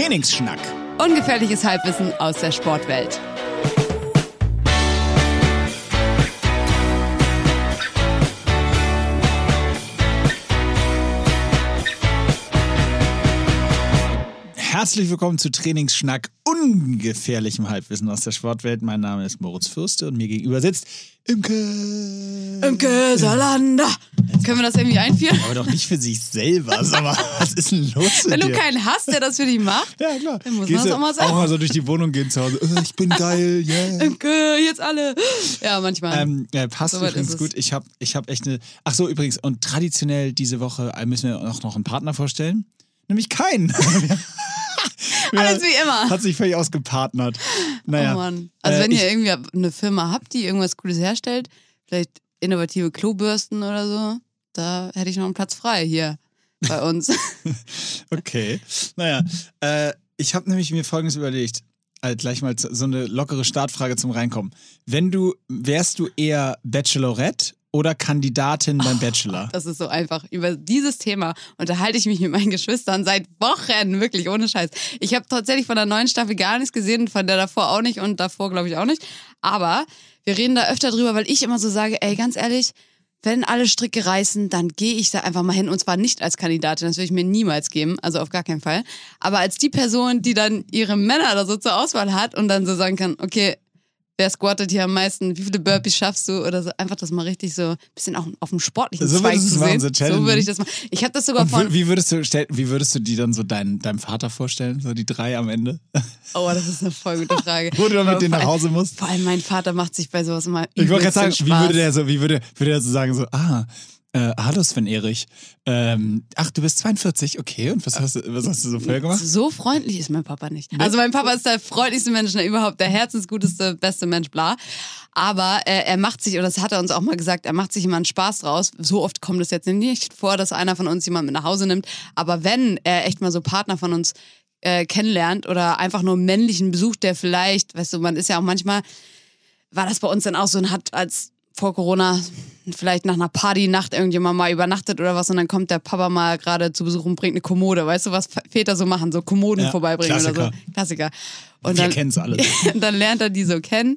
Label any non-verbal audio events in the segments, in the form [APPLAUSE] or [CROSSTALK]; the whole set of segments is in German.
Trainingsschnack. Ungefährliches Halbwissen aus der Sportwelt. Herzlich willkommen zu Trainingsschnack, ungefährlichem Halbwissen aus der Sportwelt. Mein Name ist Moritz Fürste und mir gegenüber sitzt Imke. Imke Salander. Können wir das irgendwie einführen? Aber doch nicht für sich selber. Sag mal, was ist denn los mit Wenn du keinen hast, der das für dich macht, ja, klar. Dann muss Gehst man das du auch mal sagen. Auch mal so durch die Wohnung gehen zu Hause. Äh, ich bin geil, yeah. Imke, jetzt alle. Ja, manchmal. Ähm, ja, passt Soweit übrigens gut. Ich habe ich hab echt eine. Ach so, übrigens, und traditionell diese Woche müssen wir auch noch einen Partner vorstellen. Nämlich keinen. [LAUGHS] [LAUGHS] Alles wie immer. Hat sich völlig ausgepartnert. Naja. Oh Mann. Also Äh, wenn ihr irgendwie eine Firma habt, die irgendwas Cooles herstellt, vielleicht innovative Klobürsten oder so, da hätte ich noch einen Platz frei hier bei [LAUGHS] uns. [LAUGHS] Okay. Naja. Äh, ich habe nämlich mir Folgendes überlegt. Also gleich mal so eine lockere Startfrage zum Reinkommen. Wenn du, wärst du eher Bachelorette oder Kandidatin beim Bachelor? Das ist so einfach. Über dieses Thema unterhalte ich mich mit meinen Geschwistern seit Wochen, wirklich ohne Scheiß. Ich habe tatsächlich von der neuen Staffel gar nichts gesehen, von der davor auch nicht und davor glaube ich auch nicht. Aber wir reden da öfter drüber, weil ich immer so sage, ey, ganz ehrlich, wenn alle Stricke reißen, dann gehe ich da einfach mal hin. Und zwar nicht als Kandidatin, das würde ich mir niemals geben, also auf gar keinen Fall. Aber als die Person, die dann ihre Männer da so zur Auswahl hat und dann so sagen kann, okay, wer squattet hier am meisten, wie viele Burpees schaffst du oder so, einfach das mal richtig so ein bisschen auch auf dem sportlichen So Zweig zu machen, sehen. so So würde ich das machen. Ich habe das sogar von, wie, würdest du, stell, wie würdest du die dann so dein, deinem Vater vorstellen? So die drei am Ende? [LAUGHS] oh, das ist eine voll gute Frage. [LAUGHS] Wo du dann mit denen nach Hause musst? Vor allem mein Vater macht sich bei sowas immer Ich wollte gerade sagen, übelsten wie Spaß. würde der so, wie würde, würde er so sagen, so, ah, äh, hallo Sven Erich. Ähm, ach, du bist 42, okay. Und was hast du, was hast du so vorher gemacht? So freundlich ist mein Papa nicht. Also mein Papa ist der freundlichste Mensch der überhaupt, der herzensguteste, beste Mensch, bla. Aber äh, er macht sich, und das hat er uns auch mal gesagt, er macht sich immer einen Spaß draus. So oft kommt es jetzt nicht vor, dass einer von uns jemand mit nach Hause nimmt. Aber wenn er echt mal so Partner von uns äh, kennenlernt oder einfach nur einen männlichen Besuch, der vielleicht, weißt du, man ist ja auch manchmal, war das bei uns dann auch so und hat als vor Corona vielleicht nach einer Partynacht irgendjemand mal übernachtet oder was und dann kommt der Papa mal gerade zu Besuch und bringt eine Kommode. Weißt du, was Väter so machen? So Kommoden Ja, vorbeibringen oder Klassiker. so. Klassiker. Und Wir dann, kennen's alle. [LAUGHS] dann lernt er die so kennen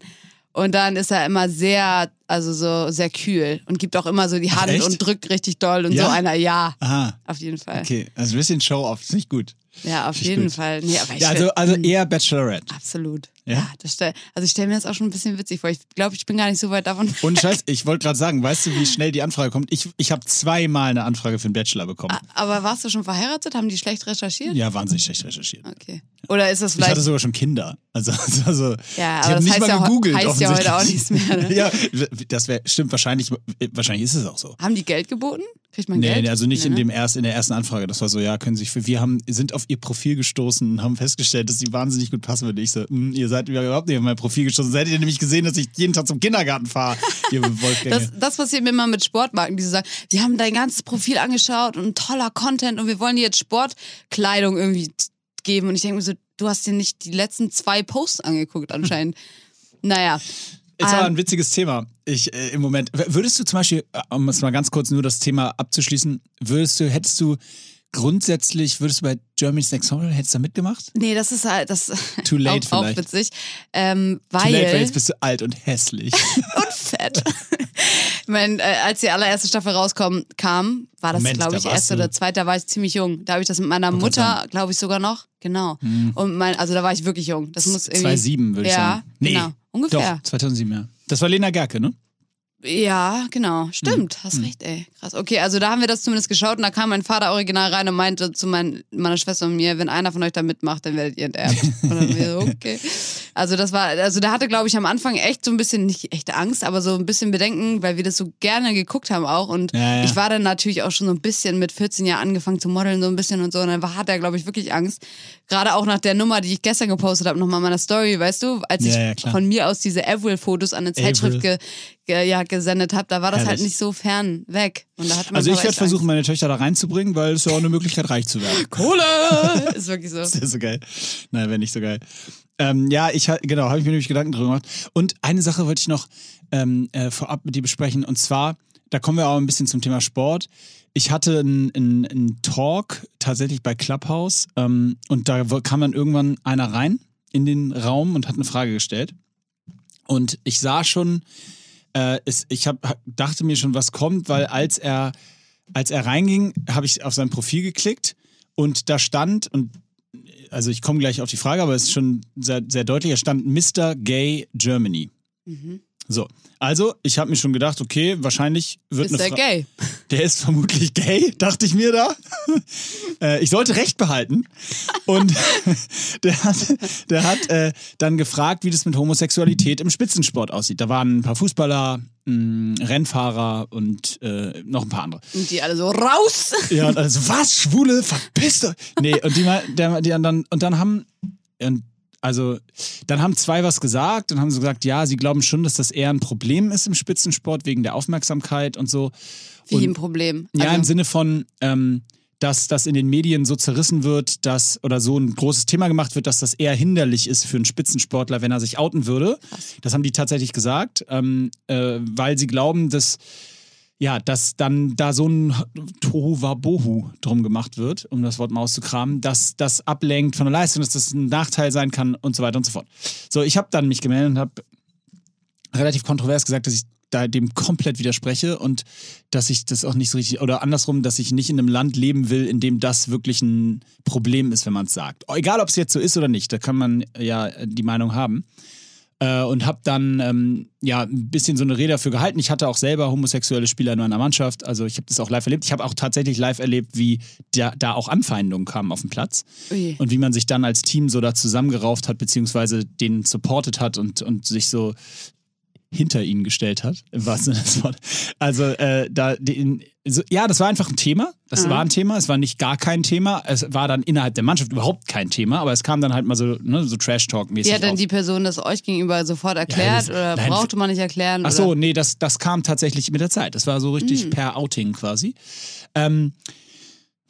und dann ist er immer sehr, also so sehr kühl und gibt auch immer so die Hand echt? und drückt richtig doll und Ja? so einer, ja, Aha, auf jeden Fall. okay. Also ein bisschen Show-off, ist nicht gut. Ja, auf jeden gut. Fall. Nee, aber ich Ja, also, also eher Bachelorette. Absolut. Ja? Ja, das stell, also ich stelle mir das auch schon ein bisschen witzig vor. Ich glaube, ich bin gar nicht so weit davon. Und Scheiß, [LAUGHS] ich wollte gerade sagen, weißt du, wie schnell die Anfrage kommt? Ich, ich habe zweimal eine Anfrage für einen Bachelor bekommen. Aber warst du schon verheiratet? Haben die schlecht recherchiert? Ja, wahnsinnig schlecht recherchiert. Okay. Oder ist das Ich hatte vielleicht. sogar schon Kinder. Also, [LAUGHS] also Ja, aber das nicht heißt mal ja gegoogelt. heißt ja heute auch nichts mehr, ne? [LAUGHS] ja, das wäre stimmt wahrscheinlich. Wahrscheinlich ist es auch so. Haben die Geld geboten? Kriegt man Nee, Geld? nee, also nicht Nee, in ne? dem erst in der ersten Anfrage. Das war so, ja, können Sie sich für. Wir haben sind auf Ihr Profil gestoßen und haben festgestellt, dass Sie wahnsinnig gut passen würde. Ich so, hm, ihr seid überhaupt nicht auf mein Profil. Sonst hättet ihr nämlich gesehen, dass ich jeden Tag zum Kindergarten fahre. Ihr [LAUGHS] Wolfgänge. Das, das passiert mir immer mit Sportmarken, die so sagen, die haben dein ganzes Profil angeschaut und toller Content und wir wollen dir jetzt Sportkleidung irgendwie geben. Und ich denke mir so, du hast dir nicht die letzten zwei Posts angeguckt anscheinend. [LAUGHS] naja. Ist aber Ähm, ein witziges Thema. Ich äh, im Moment. Würdest du zum Beispiel, äh, um es mal ganz kurz nur das Thema abzuschließen, würdest du, hättest du grundsätzlich, würdest du bei Germany's Next Top Model, hättest du da mitgemacht? Nee, das ist halt, das [LAUGHS] Too late [LAUGHS] auch, auch vielleicht. witzig. Ähm, Too late, weil weil, jetzt bist du alt und hässlich. [LAUGHS] und fett. ich meine, äh, als die allererste Staffel rauskam, kam, war das, glaube da ich, warst erste oder zweite, da war ich ziemlich jung. Da habe ich das mit meiner grad Mutter, glaube ich, sogar noch. Genau. Hm. Und mein, also da war ich wirklich jung. Das muss irgendwie. 2007 würde ich ja, sagen. Nee, genau. Ungefähr. Doch, 2007, ja. Das war Lena Gerke, ne? Ja, genau. Stimmt. Hast recht, ey. Krass. Okay, also da haben wir das zumindest geschaut und da kam mein Vater original rein und meinte zu mein, meiner Schwester und mir, wenn einer von euch da mitmacht, dann werdet ihr enterbt. [LAUGHS] Und dann wir so, okay. Also das war, also da hatte, glaube ich, am Anfang echt so ein bisschen, nicht echt Angst, aber so ein bisschen Bedenken, weil wir das so gerne geguckt haben auch. Und Ja, ja. ich war dann natürlich auch schon so ein bisschen mit 14 Jahren angefangen zu modeln, so ein bisschen und so. Und dann war, hat er, glaube ich, wirklich Angst. Gerade auch nach der Nummer, die ich gestern gepostet habe, nochmal in meiner Story, weißt du, als Ja, ich von mir aus diese Avril-Fotos an eine Zeitschrift ge, ge, ja, gesendet habe, da war das halt Herrlich. nicht so fern weg. Und da hatte man Also ich werde versuchen, Angst. meine Töchter da reinzubringen, weil es ja auch eine Möglichkeit, reich zu werden. [LAUGHS] Kohle! [LAUGHS] Ist wirklich so. Das ist so geil. Nein, wäre nicht so geil. Ähm, ja, ich genau, habe ich mir nämlich Gedanken drüber gemacht. Und eine Sache wollte ich noch ähm, äh, vorab mit dir besprechen. Und zwar, da kommen wir auch ein bisschen zum Thema Sport. Ich hatte einen, einen Talk tatsächlich bei Clubhouse ähm, und da kam dann irgendwann einer rein in den Raum und hat eine Frage gestellt. Und ich sah schon, äh, es, ich hab, dachte mir schon, was kommt, weil als er, als er reinging, habe ich auf sein Profil geklickt und da stand, und also ich komme gleich auf die Frage, aber es ist schon sehr, sehr deutlich, da stand Mr. Gay Germany. Mhm. So, also ich habe mir schon gedacht, okay, wahrscheinlich wird ist eine der gay? [LAUGHS] Der ist vermutlich gay, dachte ich mir da. [LAUGHS] äh, ich sollte Recht behalten. Und [LAUGHS] der hat, der hat äh, dann gefragt, wie das mit Homosexualität im Spitzensport aussieht. Da waren ein paar Fußballer, mh, Rennfahrer und äh, noch ein paar andere. Und die alle so raus. Ja, und also was, Schwule, verpisst. Nee, und die, der, die dann, und dann haben, und also dann haben zwei was gesagt und haben so gesagt, ja, sie glauben schon, dass das eher ein Problem ist im Spitzensport wegen der Aufmerksamkeit und so. Wie und, ein Problem? Ja, Also- im Sinne von, ähm, dass das in den Medien so zerrissen wird, dass oder so ein großes Thema gemacht wird, dass das eher hinderlich ist für einen Spitzensportler, wenn er sich outen würde. Das haben die tatsächlich gesagt, ähm, äh, weil sie glauben, dass ja, dass dann da so ein Tohuwabohu drum gemacht wird, um das Wort mal auszukramen, dass das ablenkt von der Leistung, dass das ein Nachteil sein kann und so weiter und so fort. So, ich habe dann mich gemeldet und habe relativ kontrovers gesagt, dass ich da dem komplett widerspreche und dass ich das auch nicht so richtig, oder andersrum, dass ich nicht in einem Land leben will, in dem das wirklich ein Problem ist, wenn man es sagt. Egal, ob es jetzt so ist oder nicht, da kann man ja die Meinung haben. Äh, und habe dann ähm, ja ein bisschen so eine Rede dafür gehalten. Ich hatte auch selber homosexuelle Spieler in meiner Mannschaft, also ich habe das auch live erlebt. Ich habe auch tatsächlich live erlebt, wie da, da auch Anfeindungen kamen auf dem Platz Ui. und wie man sich dann als Team so da zusammengerauft hat, beziehungsweise den supportet hat und, und sich so hinter ihnen gestellt hat, im wahrsten Sinne des Wortes. Also äh, da, die, so, ja, das war einfach ein Thema. Das Mhm. war ein Thema. Es war nicht gar kein Thema. Es war dann innerhalb der Mannschaft überhaupt kein Thema, aber es kam dann halt mal so, ne, so Trash-Talk-mäßig. Wie hat denn die Person das euch gegenüber sofort erklärt das- oder nein, brauchte man nicht erklären? Ach so, nee, das, das kam tatsächlich mit der Zeit. Das war so Mhm. richtig per Outing quasi. Ähm,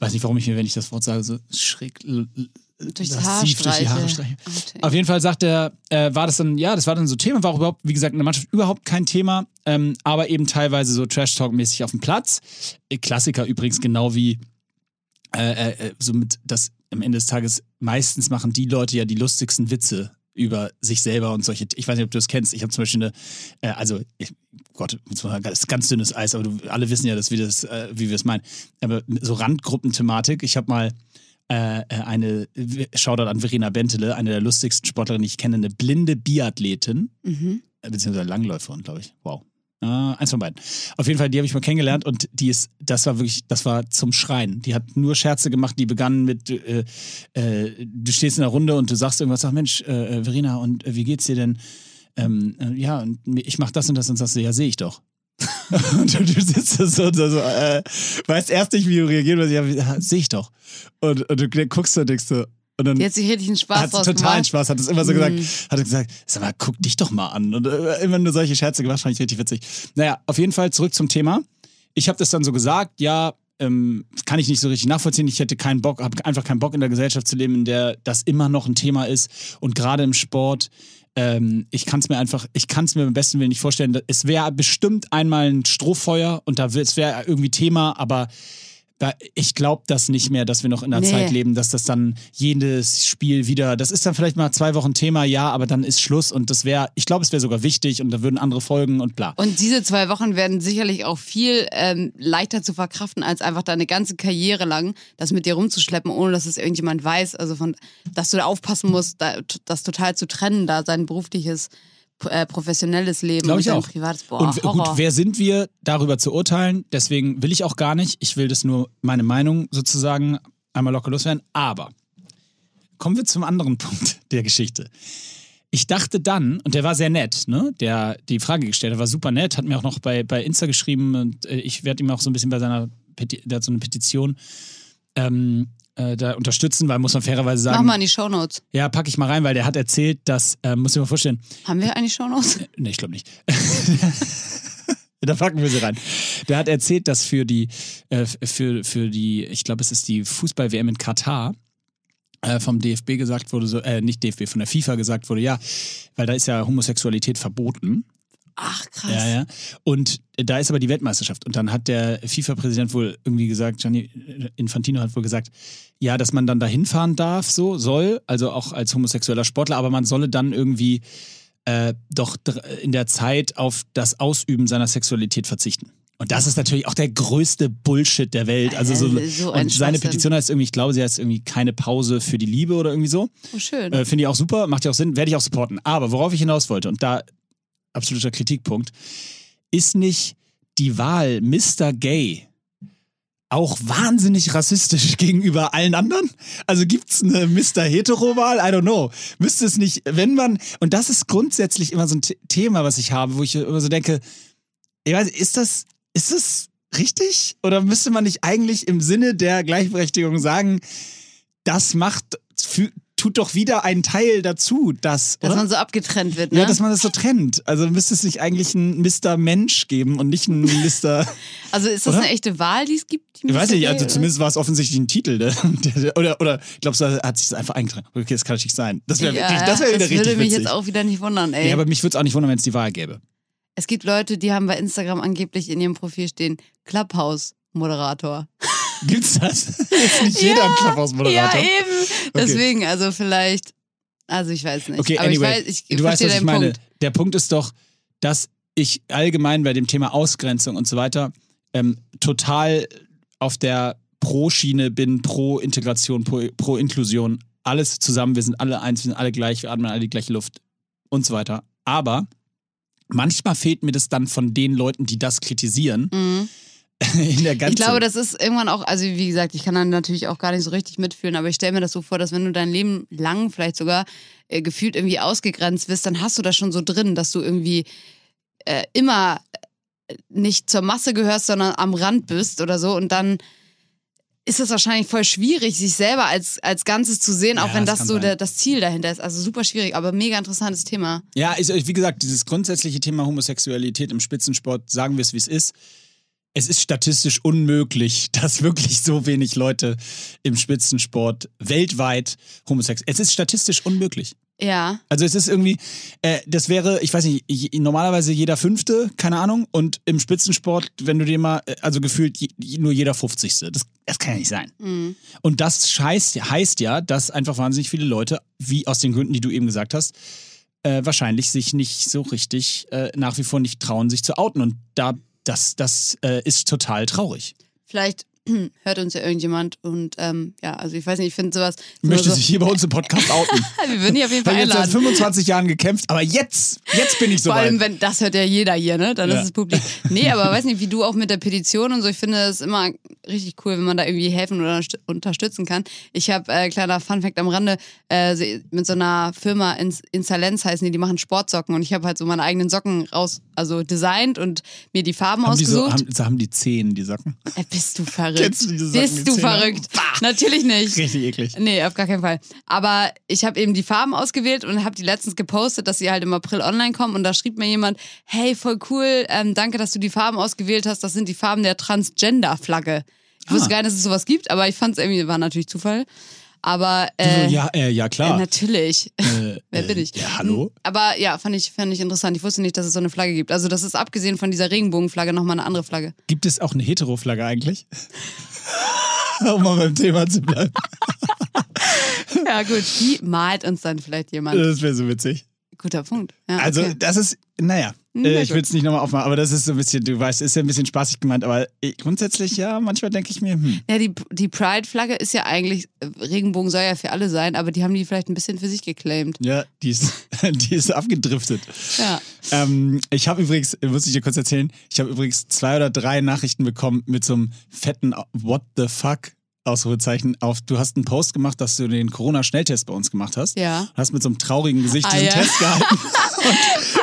weiß nicht, warum ich mir, wenn ich das Wort sage, so schräg Durch das lassiv durch die Haare streiche. Outing. Auf jeden Fall sagt er, äh, war das dann, ja, das war dann so Thema, war auch überhaupt, wie gesagt, in der Mannschaft überhaupt kein Thema, ähm, aber eben teilweise so Trash-Talk-mäßig auf dem Platz. Äh, Klassiker übrigens, genau wie äh, äh, so mit das am Ende des Tages meistens machen die Leute ja die lustigsten Witze über sich selber und solche. Ich weiß nicht, ob du das kennst. Ich habe zum Beispiel eine, äh, also ich, Gott, jetzt mal ganz, dünnes Eis, aber du, alle wissen ja, dass wir das, äh, wie wir es meinen. Aber so Randgruppenthematik. Ich habe mal äh, äh, eine Shoutout an Verena Bentele, eine der lustigsten Sportlerinnen, die ich kenne, eine blinde Biathletin, Mhm. äh, beziehungsweise Langläuferin, glaube ich. Wow. Äh, eins von beiden. Auf jeden Fall, die habe ich mal kennengelernt und die ist, das war wirklich, das war zum Schreien. Die hat nur Scherze gemacht, die begannen mit, äh, äh, du stehst in der Runde und du sagst irgendwas, sag Mensch, äh, äh, Verena, und äh, wie geht's dir denn? Ähm, äh, ja, und ich mach das und das und sagst du, ja, sehe ich doch. [LAUGHS] und du, du sitzt da so, so, so weißt erst nicht, wie du reagierst, weil ja, sehe ich doch. Und, und du guckst und denkst so, und dann Die hat sich richtig einen Spaß hat totalen gemacht. Spaß, hat es immer so gesagt, Mhm. hat er gesagt, sag mal, guck dich doch mal an. Und äh, immer nur solche Scherze gemacht, fand ich richtig witzig. Naja, auf jeden Fall zurück zum Thema. Ich habe das dann so gesagt, ja, ähm, kann ich nicht so richtig nachvollziehen. Ich hätte keinen Bock, habe einfach keinen Bock in der Gesellschaft zu leben, in der das immer noch ein Thema ist. Und gerade im Sport, ähm, ich kann es mir einfach, ich kann es mir am besten Willen nicht vorstellen. Es wäre bestimmt einmal ein Strohfeuer und da es wäre irgendwie Thema, aber da, ich glaube das nicht mehr, dass wir noch in einer Nee. Zeit leben, dass das dann jedes Spiel wieder, das ist dann vielleicht mal zwei Wochen Thema, ja, aber dann ist Schluss und das wäre, ich glaube, es wäre sogar wichtig und da würden andere folgen und bla. Und diese zwei Wochen werden sicherlich auch viel ähm, leichter zu verkraften, als einfach deine ganze Karriere lang das mit dir rumzuschleppen, ohne dass es irgendjemand weiß. Also von, dass du da aufpassen musst, da, das total zu trennen, da sein berufliches, äh, professionelles Leben Glaube und dein auch. privates Boah, und Horror. gut, wer sind wir, darüber zu urteilen? Deswegen will ich auch gar nicht. Ich will das nur meine Meinung sozusagen einmal locker loswerden. Aber kommen wir zum anderen [LAUGHS] Punkt der Geschichte. Ich dachte dann, und der war sehr nett, ne? Der die Frage gestellt hat, war super nett, hat mir auch noch bei, bei Insta geschrieben und äh, ich werde ihm auch so ein bisschen bei seiner Peti der hat so eine Petition ähm, äh, da unterstützen, weil muss man fairerweise Mach sagen, mal in die Shownotes. ja, packe ich mal rein, weil der hat erzählt, dass, äh, muss ich mal vorstellen, Haben wir eigentlich Shownotes? Nee, ich glaube nicht. [LAUGHS] da packen wir sie rein. Der hat erzählt, dass für die, äh, für, für die, ich glaube, es ist die Fußball-WM in Katar, äh, vom DFB gesagt wurde, so, äh, nicht DFB, von der FIFA gesagt wurde, ja, weil da ist ja Homosexualität verboten. Ach, krass. Ja, ja. Und da ist aber die Weltmeisterschaft. Und dann hat der FIFA-Präsident wohl irgendwie gesagt, Gianni Infantino hat wohl gesagt, ja, dass man dann da hinfahren darf, so soll, also auch als homosexueller Sportler, aber man solle dann irgendwie äh, doch in der Zeit auf das Ausüben seiner Sexualität verzichten. Und das ist natürlich auch der größte Bullshit der Welt. Also so, so und seine Petition heißt irgendwie, ich glaube, sie heißt irgendwie keine Pause für die Liebe oder irgendwie so. Oh, schön. Äh, Finde ich auch super, macht ja auch Sinn, werde ich auch supporten. Aber worauf ich hinaus wollte, und da absoluter Kritikpunkt, ist nicht die Wahl Mr. Gay auch wahnsinnig rassistisch [LAUGHS] gegenüber allen anderen? Also gibt es eine Mr. Hetero-Wahl? I don't know. Müsste es nicht, wenn man, und das ist grundsätzlich immer so ein Thema, was ich habe, wo ich immer so denke, ich weiß, ist das, ist das richtig? Oder müsste man nicht eigentlich im Sinne der Gleichberechtigung sagen, das macht, tut doch wieder einen Teil dazu, dass. Dass oder? man so abgetrennt wird, ne? Ja, dass man das so trennt. Also müsste es nicht eigentlich einen Mr. Mensch geben und nicht einen Mr. [LAUGHS] also ist das oder? eine echte Wahl, die es gibt? Die ich weiß nicht, also zumindest war es offensichtlich ein Titel. Der, der, oder, oder glaubst du, hat sich das einfach eingetragen? Okay, das kann natürlich sein. Das wäre ja, wirklich, das wäre wieder richtig. Das würde mich jetzt auch wieder nicht wundern, ey. Ja, aber mich würde es auch nicht wundern, wenn es die Wahl gäbe. Es gibt Leute, die haben bei Instagram angeblich in ihrem Profil stehen, Clubhouse-Moderator. [LAUGHS] Gibt's das? Ist nicht jeder ja, ein Clubhouse-Moderator? Ja, eben. Okay. Deswegen, also vielleicht, also ich weiß nicht. Okay, Aber anyway, ich weiß, ich du weißt, was ich Punkt. meine. Der Punkt ist doch, dass ich allgemein bei dem Thema Ausgrenzung und so weiter ähm, total auf der Pro-Schiene bin, pro Integration, pro, pro Inklusion. Alles zusammen, wir sind alle eins, wir sind alle gleich, wir atmen alle die gleiche Luft und so weiter. Aber manchmal fehlt mir das dann von den Leuten, die das kritisieren. Mhm. [LAUGHS] In der ganzen ich glaube, das ist irgendwann auch, also wie gesagt, ich kann dann natürlich auch gar nicht so richtig mitfühlen, aber ich stelle mir das so vor, dass wenn du dein Leben lang vielleicht sogar äh, gefühlt irgendwie ausgegrenzt wirst, dann hast du das schon so drin, dass du irgendwie äh, immer äh, nicht zur Masse gehörst, sondern am Rand bist oder so und dann ist es wahrscheinlich voll schwierig, sich selber als, als Ganzes zu sehen, auch Ja, wenn das das so der, das Ziel dahinter ist. Also super schwierig, aber mega interessantes Thema. Ja, ist, wie gesagt, dieses grundsätzliche Thema Homosexualität im Spitzensport, sagen wir es wie es ist. Es ist statistisch unmöglich, [LAUGHS] dass wirklich so wenig Leute im Spitzensport weltweit homosexuell. Es ist statistisch unmöglich. Ja. Also es ist irgendwie, äh, das wäre, ich weiß nicht, normalerweise jeder Fünfte, keine Ahnung, und im Spitzensport, wenn du dir mal, äh, also gefühlt je, nur jeder 50. Das, das kann ja nicht sein. Mhm. Und das heißt, heißt ja, dass einfach wahnsinnig viele Leute, wie aus den Gründen, die du eben gesagt hast, äh, wahrscheinlich sich nicht so richtig äh, nach wie vor nicht trauen, sich zu outen. Und da, das, das äh, ist total traurig. Vielleicht [CLEARS THROAT] hört uns ja irgendjemand und ähm, ja, also ich weiß nicht, ich finde sowas. Möchte so, sich hier bei uns im Podcast outen. [LAUGHS] Wir würden dich auf jeden Fall Weil jetzt seit einladen. 25 Jahren gekämpft, aber jetzt, jetzt bin ich so Vor allem, wenn das hört ja jeder hier, ne? Dann Ja. ist es publik. Nee, aber weiß nicht, wie du auch mit der Petition und so. Ich finde es immer richtig cool, wenn man da irgendwie helfen oder unterst- unterstützen kann. Ich habe, äh, kleiner Funfact am Rande, äh, mit so einer Firma in Insalenz heißen die, die machen Sportsocken und ich habe halt so meine eigenen Socken raus, also designt und mir die Farben Haben die, so, ausgesucht. haben, so haben die Zehen, die Socken? äh, bist du verrückt? Kennst du diese Socken, bist du verrückt? Natürlich nicht. Richtig eklig. Nee, auf gar keinen Fall. Aber ich habe eben die Farben ausgewählt und habe die letztens gepostet, dass sie halt im April online kommen. Und da schrieb mir jemand, hey, voll cool, ähm, danke, dass du die Farben ausgewählt hast. Das sind die Farben der Transgender-Flagge. Ich wusste Ah. gar nicht, dass es sowas gibt, aber ich fand es irgendwie, war natürlich Zufall. Aber äh, ja, äh, ja, äh, klar. natürlich. Äh, [LAUGHS] Wer äh, bin ich? Ja, hallo? Aber ja, fand ich, fand ich interessant. Ich wusste nicht, dass es so eine Flagge gibt. Also das ist abgesehen von dieser Regenbogenflagge nochmal eine andere Flagge. Gibt es auch eine Hetero-Flagge eigentlich? [LAUGHS] um mal beim Thema zu bleiben. [LAUGHS] Ja gut, die malt uns dann vielleicht jemand. Das wäre so witzig. Guter Punkt. Ja, Also, okay. das ist, naja, Hm, äh, ich will es nicht nochmal aufmachen, aber das ist so ein bisschen, du weißt, ist ja ein bisschen spaßig gemeint, aber ich, grundsätzlich, ja, manchmal denke ich mir, hm, Ja, die, die Pride-Flagge ist ja eigentlich, äh, Regenbogen soll ja für alle sein, aber die haben die vielleicht ein bisschen für sich geclaimed. ja, die ist, [LAUGHS] die ist abgedriftet. Ja. Ähm, ich habe übrigens, muss ich dir kurz erzählen, ich habe übrigens zwei oder drei Nachrichten bekommen mit so einem fetten What the fuck Ausrufezeichen auf. Du hast einen Post gemacht, dass du den Corona-Schnelltest bei uns gemacht hast. Ja. Hast mit so einem traurigen Gesicht Ah, diesen ja. Test gehalten. [LAUGHS]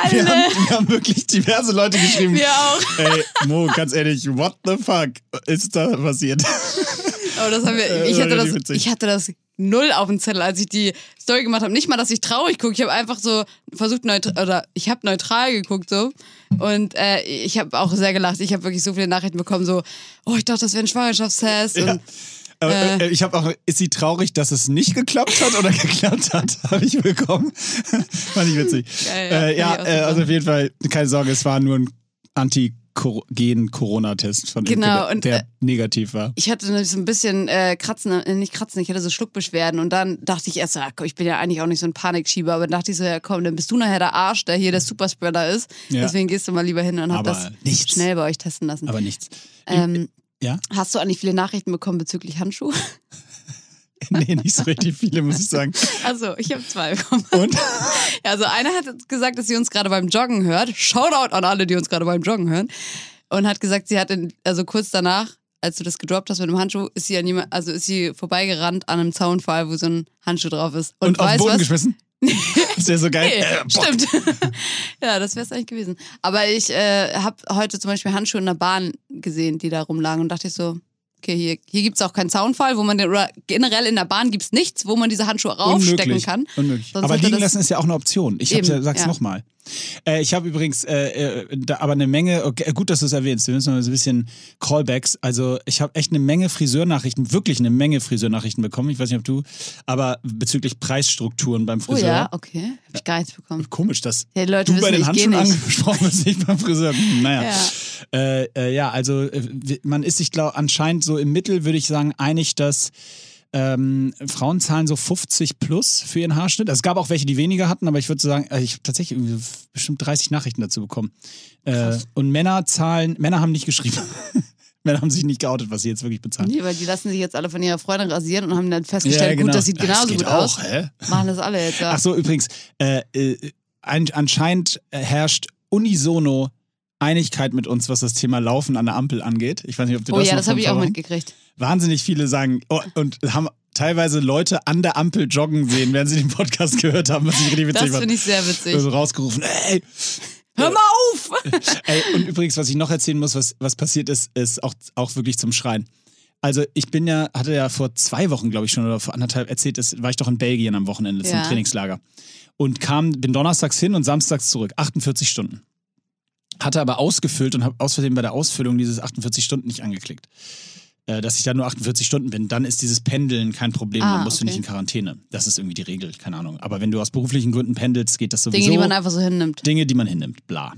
Wir, haben, wir haben wirklich diverse Leute geschrieben. Wir auch. Ey, Mo, ganz ehrlich, what the fuck ist da passiert? Aber das haben wir, Äh, ich, hatte das, ich hatte das null auf dem Zettel, als ich die Story gemacht habe. Nicht mal, dass ich traurig gucke. Ich habe einfach so versucht, neutral, oder ich habe neutral geguckt so. Und äh, ich habe auch sehr gelacht. Ich habe wirklich so viele Nachrichten bekommen, so, oh, ich dachte, das wäre ein Schwangerschaftstest. Ja. Und Äh, äh, ich habe auch, ist sie traurig, dass es nicht geklappt hat oder [LAUGHS] geklappt hat? [LAUGHS] Habe ich bekommen. [LAUGHS] Fand ich witzig. Geil, äh, ja, ja, ich auch äh, also auf jeden Fall, keine Sorge, es war nur ein Anti-Gen-Corona-Test von Genau, Imke, und, der äh, negativ war. Ich hatte so ein bisschen äh, Kratzen, äh, nicht Kratzen, ich hatte so Schluckbeschwerden und dann dachte ich erst, komm, ich bin ja eigentlich auch nicht so ein Panikschieber, aber dann dachte ich so, ja komm, dann bist du nachher der Arsch, der hier der Superspreader ist. Ja. Deswegen gehst du mal lieber hin und hab Aber das nichts. schnell bei euch testen lassen. Aber nichts. ähm, Ja? hast du eigentlich viele Nachrichten bekommen bezüglich Handschuhe? [LAUGHS] Nee, nicht so richtig viele, muss ich sagen. [LAUGHS] Also, ich habe zwei bekommen. Und? [LAUGHS] Ja, also einer hat gesagt, dass sie uns gerade beim Joggen hört. Shoutout an alle, die uns gerade beim Joggen hören. Und hat gesagt, sie hat in, also kurz danach, als du das gedroppt hast mit dem Handschuh, ist sie an jemand, also ist sie vorbeigerannt an einem Zaunpfahl, wo so ein Handschuh drauf ist. Und, auf den Boden was? geschmissen? [LAUGHS] Das wäre so geil. Nee, Äh, stimmt. [LAUGHS] ja, das wäre es eigentlich gewesen. Aber ich äh, habe heute zum Beispiel Handschuhe in der Bahn gesehen, die da rumlagen und dachte ich so, okay, hier, hier gibt es auch keinen Zaunfall, wo man den, oder generell in der Bahn gibt es nichts, wo man diese Handschuhe raufstecken Unmöglich. kann. Unmöglich. Sonst aber liegen lassen ist ja auch eine Option. Ich Eben, ja, sag's ja. nochmal. Äh, ich habe übrigens, äh, äh, da, aber eine Menge, okay, gut, dass du es erwähnst, wir müssen mal so ein bisschen Callbacks. Also ich habe echt eine Menge Friseurnachrichten, wirklich eine Menge Friseurnachrichten bekommen. Ich weiß nicht, ob du, aber bezüglich Preisstrukturen beim Oh Friseur. ja, okay. Hab ich gar nichts bekommen. Komisch, dass Ja, Leute du bei den Handschuhen angesprochen bist, nicht beim Friseur. Hm, naja. Ja. Äh, äh, ja, also äh, man ist sich, glaube anscheinend so im Mittel, würde ich sagen, einig, dass ähm, Frauen zahlen so 50 plus für ihren Haarschnitt. Also es gab auch welche, die weniger hatten, aber ich würde sagen, äh, ich habe tatsächlich bestimmt 30 Nachrichten dazu bekommen. Äh, und Männer zahlen, Männer haben nicht geschrieben. [LAUGHS] Männer haben sich nicht geoutet, was sie jetzt wirklich bezahlen. Nee, weil die lassen sich jetzt alle von ihrer Freundin rasieren und haben dann festgestellt, gut, das sieht genau. Ja, genauso geht gut auch, aus. Hä? Machen das alle jetzt, ja. Ach so, übrigens, äh, äh, ein, anscheinend herrscht unisono Einigkeit mit uns, was das Thema Laufen an der Ampel angeht. Ich weiß nicht, ob du oh das ja, noch das habe ich auch mitgekriegt. Wahnsinnig viele sagen oh, und haben teilweise Leute an der Ampel joggen sehen, während sie den Podcast [LAUGHS] gehört haben, was ich richtig witzig Das finde ich sehr witzig. Also rausgerufen, ey, Hör mal auf! [LAUGHS] ey. Und übrigens, was ich noch erzählen muss, was, was passiert ist, ist auch, auch wirklich zum Schreien. Also ich bin ja, hatte ja vor zwei Wochen, glaube ich schon, oder vor anderthalb erzählt, das war ich doch in Belgien am Wochenende zum Ja. Trainingslager. Und kam, bin donnerstags hin und samstags zurück. 48 Stunden. Hatte aber ausgefüllt und habe aus Versehen bei der Ausfüllung dieses 48 Stunden nicht angeklickt. Äh, dass ich da nur 48 Stunden bin, dann ist dieses Pendeln kein Problem, Ah, dann musst du okay. nicht in Quarantäne. Das ist irgendwie die Regel, keine Ahnung. Aber wenn du aus beruflichen Gründen pendelst, geht das sowieso. Dinge, die man einfach so hinnimmt. Dinge, die man hinnimmt, bla.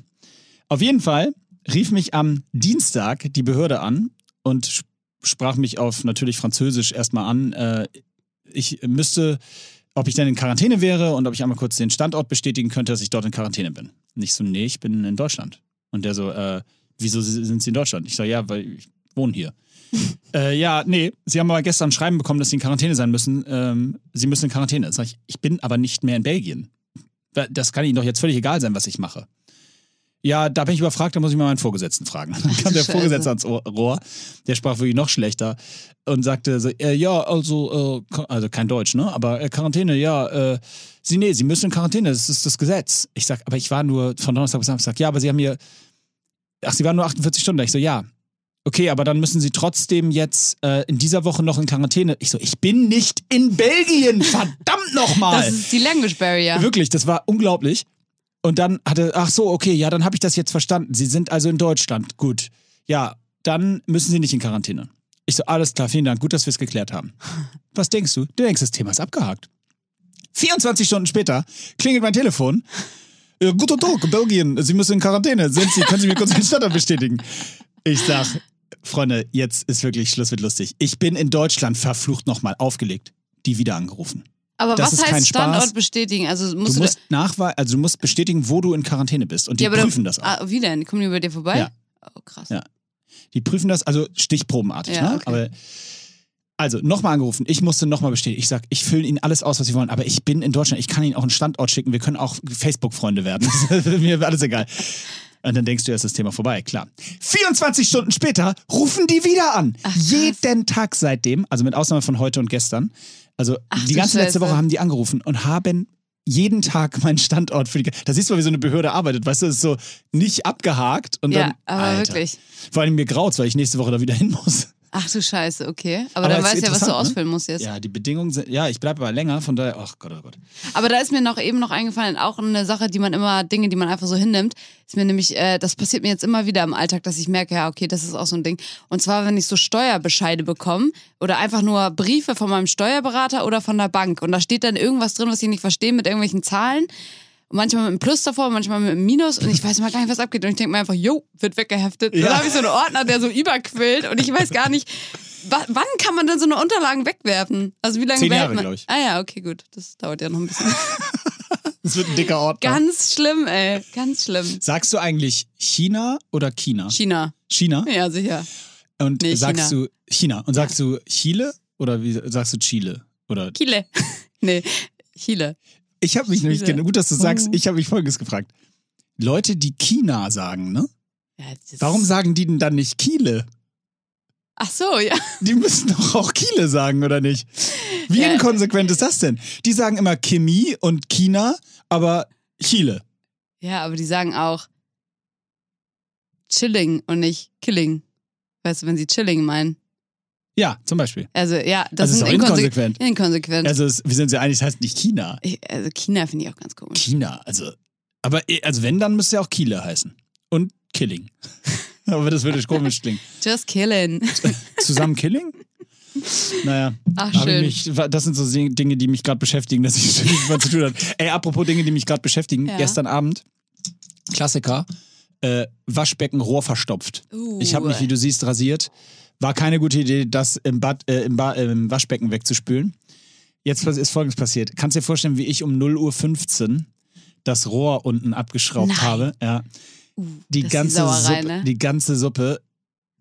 Auf jeden Fall rief mich am Dienstag die Behörde an und sp- sprach mich auf natürlich Französisch erstmal an. Äh, ich müsste, ob ich denn in Quarantäne wäre und ob ich einmal kurz den Standort bestätigen könnte, dass ich dort in Quarantäne bin. Nicht so, nee, ich bin in Deutschland. Und der so, äh, wieso sind Sie in Deutschland? Ich so, ja, weil ich wohne hier. [LAUGHS] äh, ja, nee, Sie haben aber gestern ein Schreiben bekommen, dass Sie in Quarantäne sein müssen. Ähm, Sie müssen in Quarantäne. Sag ich, ich bin aber nicht mehr in Belgien. Das kann Ihnen doch jetzt völlig egal sein, was ich mache. Ja, da bin ich überfragt, da muss ich mal meinen Vorgesetzten fragen. [LAUGHS] Dann kam der Scheiße. Vorgesetzte ans Ohr- Rohr, der sprach wirklich noch schlechter und sagte so, äh, ja, also, äh, also kein Deutsch, ne? Aber äh, Quarantäne, ja, äh, Sie, nee, Sie müssen in Quarantäne, das ist das Gesetz. Ich sag, aber ich war nur von Donnerstag bis Samstag, ja, aber Sie haben hier, ach, Sie waren nur 48 Stunden da. Ich so, ja. Okay, aber dann müssen Sie trotzdem jetzt äh, in dieser Woche noch in Quarantäne. Ich so, ich bin nicht in Belgien, [LAUGHS] verdammt nochmal. Das ist die Language Barrier. Wirklich, das war unglaublich. Und dann hatte, ach so, okay, ja, dann habe ich das jetzt verstanden. Sie sind also in Deutschland. Gut. Ja, dann müssen Sie nicht in Quarantäne. Ich so, alles klar, vielen Dank, gut, dass wir es geklärt haben. [LAUGHS] Was denkst du? Du denkst, das Thema ist abgehakt. 24 Stunden später klingelt mein Telefon. Äh, guter Tag, Belgien, Sie müssen in Quarantäne. Sind Sie, können Sie mir kurz den Standort bestätigen? Ich sag, Freunde, jetzt ist wirklich Schluss mit lustig. Ich bin in Deutschland verflucht nochmal aufgelegt. Die wieder angerufen. Aber das was heißt Spaß. Standort bestätigen? Also musst Du du, musst nachweisen, also du musst bestätigen, wo du in Quarantäne bist. Und die ja, prüfen dann, das auch. Ah, wie denn? Kommen die bei dir vorbei? Ja. Oh, krass. Ja. Die prüfen das, also stichprobenartig, Ja, ne? okay. Aber also nochmal angerufen. Ich musste nochmal bestätigen. Ich sag, ich fülle Ihnen alles aus, was Sie wollen, aber ich bin in Deutschland. Ich kann Ihnen auch einen Standort schicken. Wir können auch Facebook-Freunde werden. [LAUGHS] Mir alles egal. Und dann denkst du, ist das Thema vorbei, klar. 24 Stunden später rufen die wieder an. Ach. Jeden Tag seitdem, also mit Ausnahme von heute und gestern. Also Ach, die ganze letzte. Woche haben die angerufen und haben jeden Tag meinen Standort für die. Da siehst du mal, wie so eine Behörde arbeitet. Weißt du, das ist so nicht abgehakt und Ja, dann. aber Alter. wirklich. Vor allem mir graut's, weil ich nächste Woche da wieder hin muss. Ach du Scheiße, okay. Aber, Aber dann weißt du ja, was du ne? ausfüllen musst jetzt. Ja, die Bedingungen sind, ja, ich bleibe aber länger, von daher, ach Gott, oh Gott. Aber da ist mir noch eben noch eingefallen, auch eine Sache, die man immer, Dinge, die man einfach so hinnimmt, ist mir nämlich, äh, das passiert mir jetzt immer wieder im Alltag, dass ich merke, ja, okay, das ist auch so ein Ding. Und zwar, wenn ich so Steuerbescheide bekomme oder einfach nur Briefe von meinem Steuerberater oder von der Bank und da steht dann irgendwas drin, was ich nicht verstehe mit irgendwelchen Zahlen. Manchmal mit einem Plus davor, manchmal mit einem Minus und ich weiß mal gar nicht, was abgeht. Und ich denke mir einfach, jo, wird weggeheftet. Ja. Dann habe ich so einen Ordner, der so überquillt und ich weiß gar nicht, wa- wann kann man denn so eine Unterlagen wegwerfen? Also wie lange Zehn Jahre, man? glaub ich. Ah ja, okay, gut. Das dauert ja noch ein bisschen. [LAUGHS] Das wird ein dicker Ort. Ganz schlimm, ey. Ganz schlimm. Sagst du eigentlich China oder China? China. China? Ja, sicher. Und Nee, sagst China. du China? Und sagst du Chile oder wie sagst du Chile? Oder Chile. [LAUGHS] nee, Chile. Ich habe mich nämlich, gut, dass du sagst, Oh. ich habe mich folgendes gefragt. Leute, die China sagen, ne? Ja, Warum sagen die denn dann nicht Chile? Ach so, ja. Die müssen doch auch Chile sagen, oder nicht? Wie Ja. inkonsequent ist das denn? Die sagen immer Chemie und China, aber Chile. Ja, aber die sagen auch Chilling und nicht Killing. Weißt du, wenn sie Chilling meinen. Ja, zum Beispiel. Also, ja, das Also ist auch inkonse inkonsequent. inkonsequent. Also es, wir sind uns ja einig, es heißt nicht China. ich, also, China finde ich auch ganz komisch. China, also. Aber also wenn, dann müsste ja auch Chile heißen. Und Killing. [LAUGHS] aber das würde komisch klingen. Just killing. [LAUGHS] Zusammen Killing? Naja, Ach, schön. ich mich, das sind so Dinge, die mich gerade beschäftigen, dass ich [LAUGHS] nichts mehr zu tun habe. Ey, apropos Dinge, die mich gerade beschäftigen. Ja. Gestern Abend, Klassiker, äh, Waschbecken Rohr verstopft. Uh. Ich habe mich, wie du siehst, rasiert. War keine gute Idee, das im, Bad, äh, im, ba äh, im Waschbecken wegzuspülen. Jetzt ist folgendes passiert. Kannst dir vorstellen, wie ich um 0.15 Uhr das Rohr unten abgeschraubt Nein. habe? Ja. Uh, Die ganze, Sauerei, Suppe, ne? die ganze Suppe.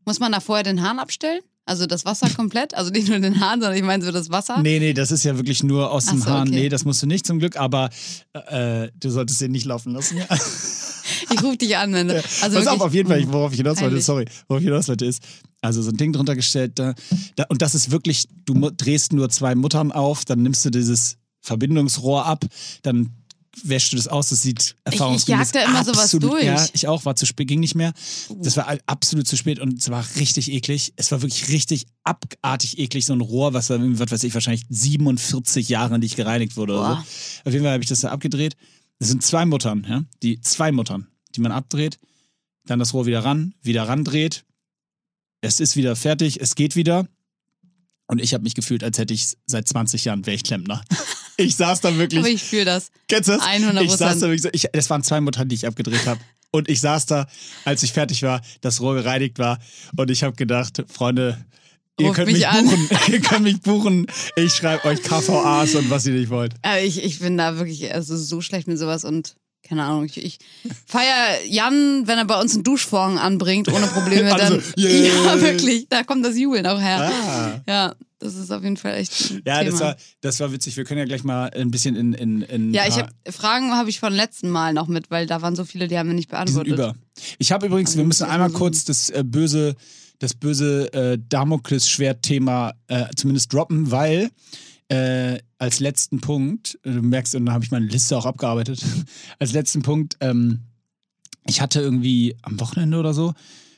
Muss man da vorher den Hahn abstellen? Also das Wasser komplett? Also nicht nur den Hahn, sondern ich meine so das Wasser? Nee, nee, das ist ja wirklich nur aus dem Ach so, Hahn. okay. Nee, das musst du nicht zum Glück, aber äh, du solltest den nicht laufen lassen. [LAUGHS] Ich rufe dich an, wenn du. Also Pass auf, auf jeden Fall, worauf ich hinaus wollte, sorry, worauf ich hinaus wollte ist, also so ein Ding drunter gestellt, da, da, und das ist wirklich, du drehst nur zwei Muttern auf, dann nimmst du dieses Verbindungsrohr ab, dann wäschst du das aus, das sieht erfahrungsgemäß jag da immer sowas absolut, durch. Ja, ich auch, war zu spät, ging nicht mehr. Das war absolut zu spät und es war richtig eklig. Es war wirklich richtig abartig eklig, so ein Rohr, was, was weiß ich, wahrscheinlich 47 Jahre nicht gereinigt wurde oder so. Auf jeden Fall habe ich das da abgedreht. Das sind zwei Muttern, ja, die zwei Muttern, die man abdreht, dann das Rohr wieder ran, wieder randreht. Es ist wieder fertig, es geht wieder. Und ich habe mich gefühlt, als hätte ich seit 20 Jahren wäre ich Klempner. [LAUGHS] Ich saß da wirklich. Aber ich fühle das. Kennst du das? 100%. Ich saß da wirklich ich, das waren zwei Muttern, die ich abgedreht habe. Und ich saß da, als ich fertig war, das Rohr gereinigt war. Und ich habe gedacht, Freunde, ihr Ruft könnt mich mich, buchen. [LAUGHS] ihr könnt mich buchen. Ich schreibe euch KVAs und was ihr nicht wollt. Aber ich, ich bin da wirklich also so schlecht mit sowas und keine Ahnung. Ich, ich feier Jan, wenn er bei uns einen Duschvorhang anbringt, ohne Probleme. [LAUGHS] Alle Dann, yeah. [LAUGHS] Ja, wirklich. Da kommt das Jubeln auch her. Ah. Ja, das ist auf jeden Fall echt Ja, Thema. das war, das war witzig. Wir können ja gleich mal ein bisschen in. in, in ja, ich habe Fragen habe ich von letzten Mal noch mit, weil da waren so viele, die haben wir nicht Die sind beantwortet. über. Ich habe übrigens, Also wir müssen einmal mal kurz das äh, böse, das böse äh, Damoklesschwert-Thema äh, zumindest droppen, weil äh, als letzten Punkt, äh, du merkst, und da habe ich meine Liste auch abgearbeitet, [LAUGHS] als letzten Punkt, ähm, ich hatte irgendwie am Wochenende oder so,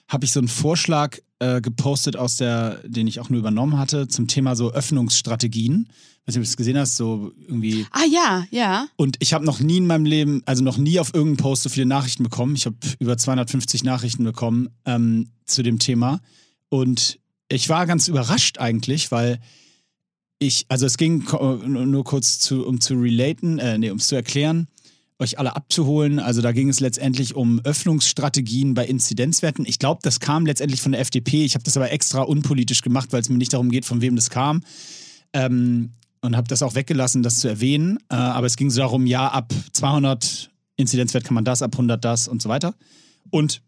habe ich so einen Vorschlag äh, gepostet aus der, den ich auch nur übernommen hatte, zum Thema so Öffnungsstrategien. Weiß nicht, ob du es gesehen hast, so irgendwie Ah ja, ja. und ich habe noch nie in meinem Leben, also noch nie auf irgendeinem Post so viele Nachrichten bekommen. Ich habe über 250 Nachrichten bekommen ähm, zu dem Thema. Und ich war ganz überrascht eigentlich, weil ich, also es ging ko- nur kurz zu, um zu relaten, äh, nee, um es zu erklären, euch alle abzuholen. Also da ging es letztendlich um Öffnungsstrategien bei Inzidenzwerten. Ich glaube, das kam letztendlich von der FDP. Ich habe das aber extra unpolitisch gemacht, weil es mir nicht darum geht, von wem das kam. Ähm, und habe das auch weggelassen, das zu erwähnen. Äh, aber es ging so darum, ja, ab 200 Inzidenzwert kann man das, ab 100 das und so weiter. Und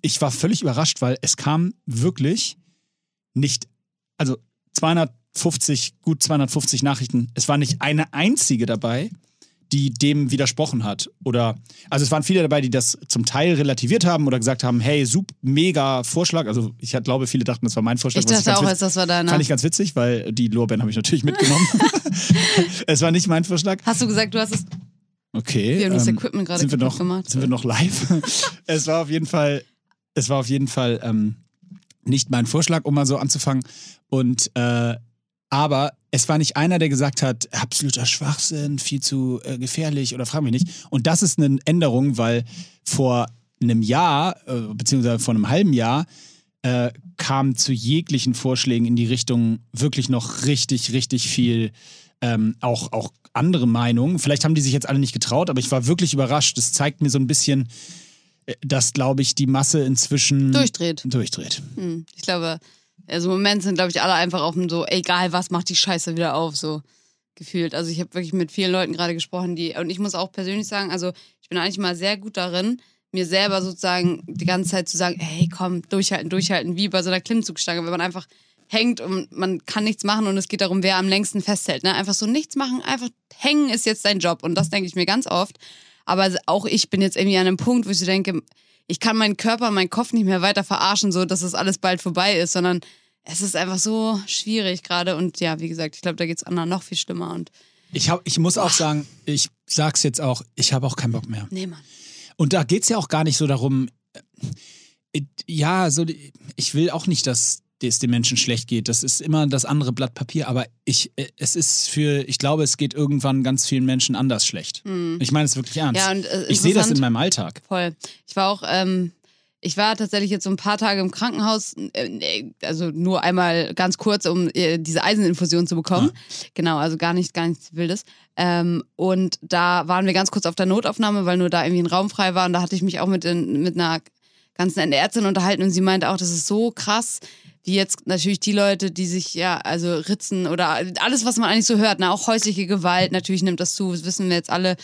ich war völlig überrascht, weil es kam wirklich nicht, also 250, gut 250 Nachrichten. Es war nicht eine einzige dabei, die dem widersprochen hat. Oder, also es waren viele dabei, die das zum Teil relativiert haben oder gesagt haben, hey, super, mega Vorschlag. Also ich glaube, viele dachten, das war mein Vorschlag. Ich dachte ganz auch, als das war deiner. Fand ich ganz witzig, weil die Lorbeeren habe ich natürlich mitgenommen. [LAUGHS] es war nicht mein Vorschlag. Hast du gesagt, du hast es. Okay. Wir haben das ähm, Equipment gerade sind wir noch, gemacht. Sind wir noch live? [LAUGHS] es war auf jeden Fall, es war auf jeden Fall ähm, nicht mein Vorschlag, um mal so anzufangen. Und äh, aber es war nicht einer, der gesagt hat, absoluter Schwachsinn, viel zu äh, gefährlich oder frag mich nicht. Und das ist eine Änderung, weil vor einem Jahr, äh, beziehungsweise vor einem halben Jahr, äh, kam zu jeglichen Vorschlägen in die Richtung wirklich noch richtig, richtig viel ähm, auch, auch andere Meinungen. Vielleicht haben die sich jetzt alle nicht getraut, aber ich war wirklich überrascht. Das zeigt mir so ein bisschen, äh, dass, glaube ich, die Masse inzwischen Durchdreht. durchdreht. Hm, ich glaube, also im Moment sind, glaube ich, alle einfach auf dem so, egal was, macht die Scheiße wieder auf, so gefühlt. Also ich habe wirklich mit vielen Leuten gerade gesprochen, die, und ich muss auch persönlich sagen, also ich bin eigentlich mal sehr gut darin, mir selber sozusagen die ganze Zeit zu sagen, hey, komm, durchhalten, durchhalten, wie bei so einer Klimmzugstange, wenn man einfach hängt und man kann nichts machen und es geht darum, wer am längsten festhält. Ne? Einfach so nichts machen, einfach hängen ist jetzt dein Job. Und das denke ich mir ganz oft. Aber auch ich bin jetzt irgendwie an einem Punkt, wo ich so denke, ich kann meinen Körper, meinen Kopf nicht mehr weiter verarschen, so dass das alles bald vorbei ist, sondern es ist einfach so schwierig gerade. Und ja, wie gesagt, ich glaube, da geht es anderen noch viel schlimmer. Und Ich, hab, ich muss auch sagen, ich sag's jetzt auch, ich habe auch keinen Bock mehr. nee, Mann. Und da geht es ja auch gar nicht so darum, äh, ja, so, ich will auch nicht, dass es den Menschen schlecht geht. Das ist immer das andere Blatt Papier, aber ich, äh, es ist für, ich glaube, es geht irgendwann ganz vielen Menschen anders schlecht. Ich meine es wirklich ernst. Ja, und, äh, ich sehe das in meinem Alltag. Voll. Ich war auch, ähm, ich war tatsächlich jetzt so ein paar Tage im Krankenhaus, äh, nee, also nur einmal ganz kurz, um äh, diese Eiseninfusion zu bekommen. Genau, also gar nicht, gar nichts Wildes. Ähm, und da waren wir ganz kurz auf der Notaufnahme, weil nur da irgendwie ein Raum frei war. Und da hatte ich mich auch mit, den, mit einer ganz netten Ärztin unterhalten und sie meinte auch, das ist so krass, wie jetzt natürlich die Leute, die sich ja, also ritzen oder alles, was man eigentlich so hört, ne? auch häusliche Gewalt, natürlich nimmt das zu, das wissen wir jetzt alle.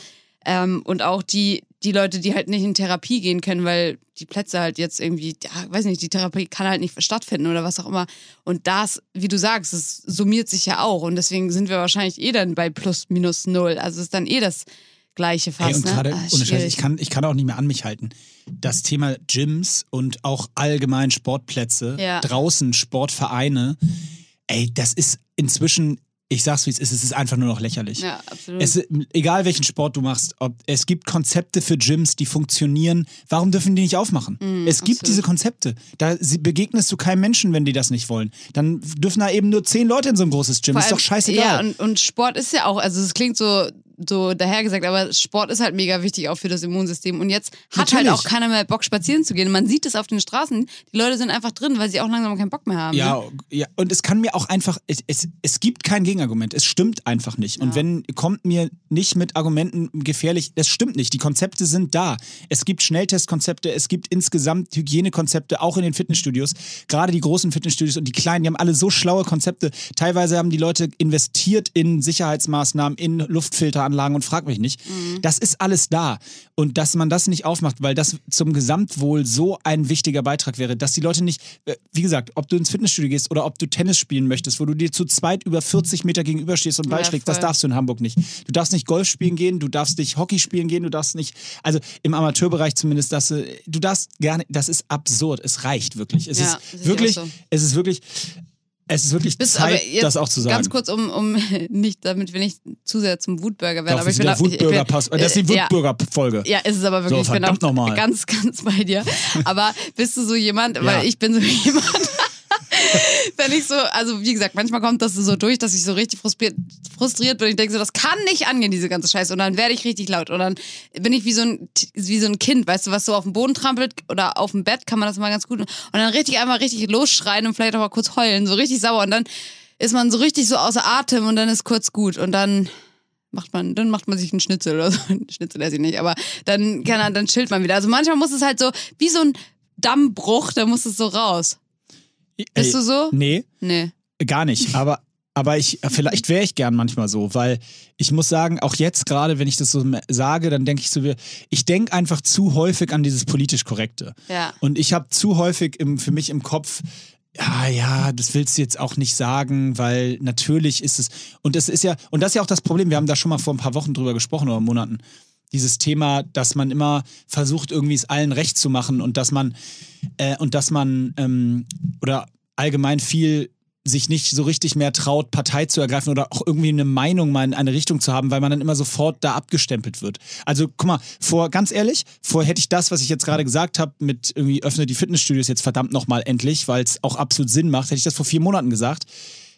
Ähm, und auch die, die Leute, die halt nicht in Therapie gehen können, weil die Plätze halt jetzt irgendwie, ja, weiß nicht, die Therapie kann halt nicht stattfinden oder was auch immer. Und das, wie du sagst, das summiert sich ja auch. Und deswegen sind wir wahrscheinlich eh dann bei plus minus null. Also es ist dann eh das Gleiche fast. Ey, und ne? gerade, Ah, ohne Scheiß, schwierig. ich kann, ich kann auch nicht mehr an mich halten. Das Thema Gyms und auch allgemein Sportplätze, Ja. draußen Sportvereine, ey, das ist inzwischen, ich sag's wie es ist, es ist einfach nur noch lächerlich. Ja, absolut. Es, egal welchen Sport du machst, ob, es gibt Konzepte für Gyms, die funktionieren. Warum dürfen die nicht aufmachen? es gibt Mm, absolut. diese Konzepte. Da begegnest du keinem Menschen, wenn die das nicht wollen. Dann dürfen da eben nur zehn Leute in so ein großes Gym. Vor ist doch allem- scheißegal. Ja, und, und Sport ist ja auch, also es klingt so, so dahergesagt, aber Sport ist halt mega wichtig auch für das Immunsystem. Und jetzt hat Natürlich. halt auch keiner mehr Bock, spazieren zu gehen. Man sieht es auf den Straßen. Die Leute sind einfach drin, weil sie auch langsam keinen Bock mehr haben. Ja, Ne? ja, und es kann mir auch einfach, es, es, es gibt kein Gegenargument. Es stimmt einfach nicht. Und wenn, kommt mir nicht mit Argumenten gefährlich, das stimmt nicht. Die Konzepte sind da. Es gibt Schnelltestkonzepte, es gibt insgesamt Hygienekonzepte, auch in den Fitnessstudios. Gerade die großen Fitnessstudios und die kleinen, die haben alle so schlaue Konzepte. Teilweise haben die Leute investiert in Sicherheitsmaßnahmen, in Luftfilteranlagen und frag mich nicht. Das ist alles da. Und dass man das nicht aufmacht, weil das zum Gesamtwohl so ein wichtiger Beitrag wäre, dass die Leute nicht, äh, wie gesagt, ob du ins Fitnessstudio gehst oder ob du Tennis spielen möchtest, wo du dir zu zweit über 40 Meter gegenüberstehst und Ball Ja, das darfst du in Hamburg nicht. Du darfst nicht Golf spielen gehen, du darfst nicht Hockey spielen gehen, du darfst nicht, also im Amateurbereich zumindest, dass du, du darfst gar nicht, das ist absurd. Es reicht wirklich. Es Ja, ist wirklich, so. es ist wirklich, es ist wirklich Bist Zeit, jetzt das auch zu sagen. Ganz kurz, um, um [LAUGHS] nicht, damit wir nicht zu sehr zum Wutbürger werden. Doch, aber ich bin auch- ich- ich bin-. Das ist die äh, ja. Wutbürger-Folge. Ja, ist es aber wirklich. So, ich bin auch nochmal. ganz, ganz bei dir. Aber bist du so jemand, Ja. weil ich bin so [LAUGHS] jemand, [LAUGHS] wenn ich so, also wie gesagt, manchmal kommt das so durch, dass ich so richtig frustriert, frustriert bin. Ich denke so, das kann nicht angehen, diese ganze Scheiße. Und dann werde ich richtig laut. Und dann bin ich wie so ein, wie so ein Kind, weißt du, was so auf dem Boden trampelt oder auf dem Bett, kann man das mal ganz gut. Und dann richtig einmal richtig losschreien und vielleicht auch mal kurz heulen, so richtig sauer. Und dann ist man so richtig so außer Atem und dann ist kurz gut. Und dann macht man, dann macht man sich einen Schnitzel oder so. [LAUGHS] Schnitzel esse ich nicht, aber dann kann dann chillt man wieder. Also manchmal muss es halt so, wie so ein Dammbruch, da muss es so raus. Bist du so? Nee, Nee. gar nicht. [LAUGHS] Aber, aber ich, vielleicht wäre ich gern manchmal so, weil ich muss sagen, auch jetzt gerade, wenn ich das so sage, dann denke ich so, ich denke einfach zu häufig an dieses politisch Korrekte. Ja. Und ich habe zu häufig im, für mich im Kopf, ja, ja, das willst du jetzt auch nicht sagen, weil natürlich ist es, und das ist ja, und das ist ja auch das Problem, wir haben da schon mal vor ein paar Wochen drüber gesprochen oder Monaten, dieses Thema, dass man immer versucht, irgendwie es allen recht zu machen und dass man, äh, und dass man, ähm, oder allgemein viel sich nicht so richtig mehr traut, Partei zu ergreifen oder auch irgendwie eine Meinung mal in eine Richtung zu haben, weil man dann immer sofort da abgestempelt wird. Also guck mal, vor, ganz ehrlich, vor hätte ich das, was ich jetzt gerade gesagt habe, mit irgendwie öffne die Fitnessstudios jetzt verdammt nochmal endlich, weil es auch absolut Sinn macht, hätte ich das vor vier Monaten gesagt,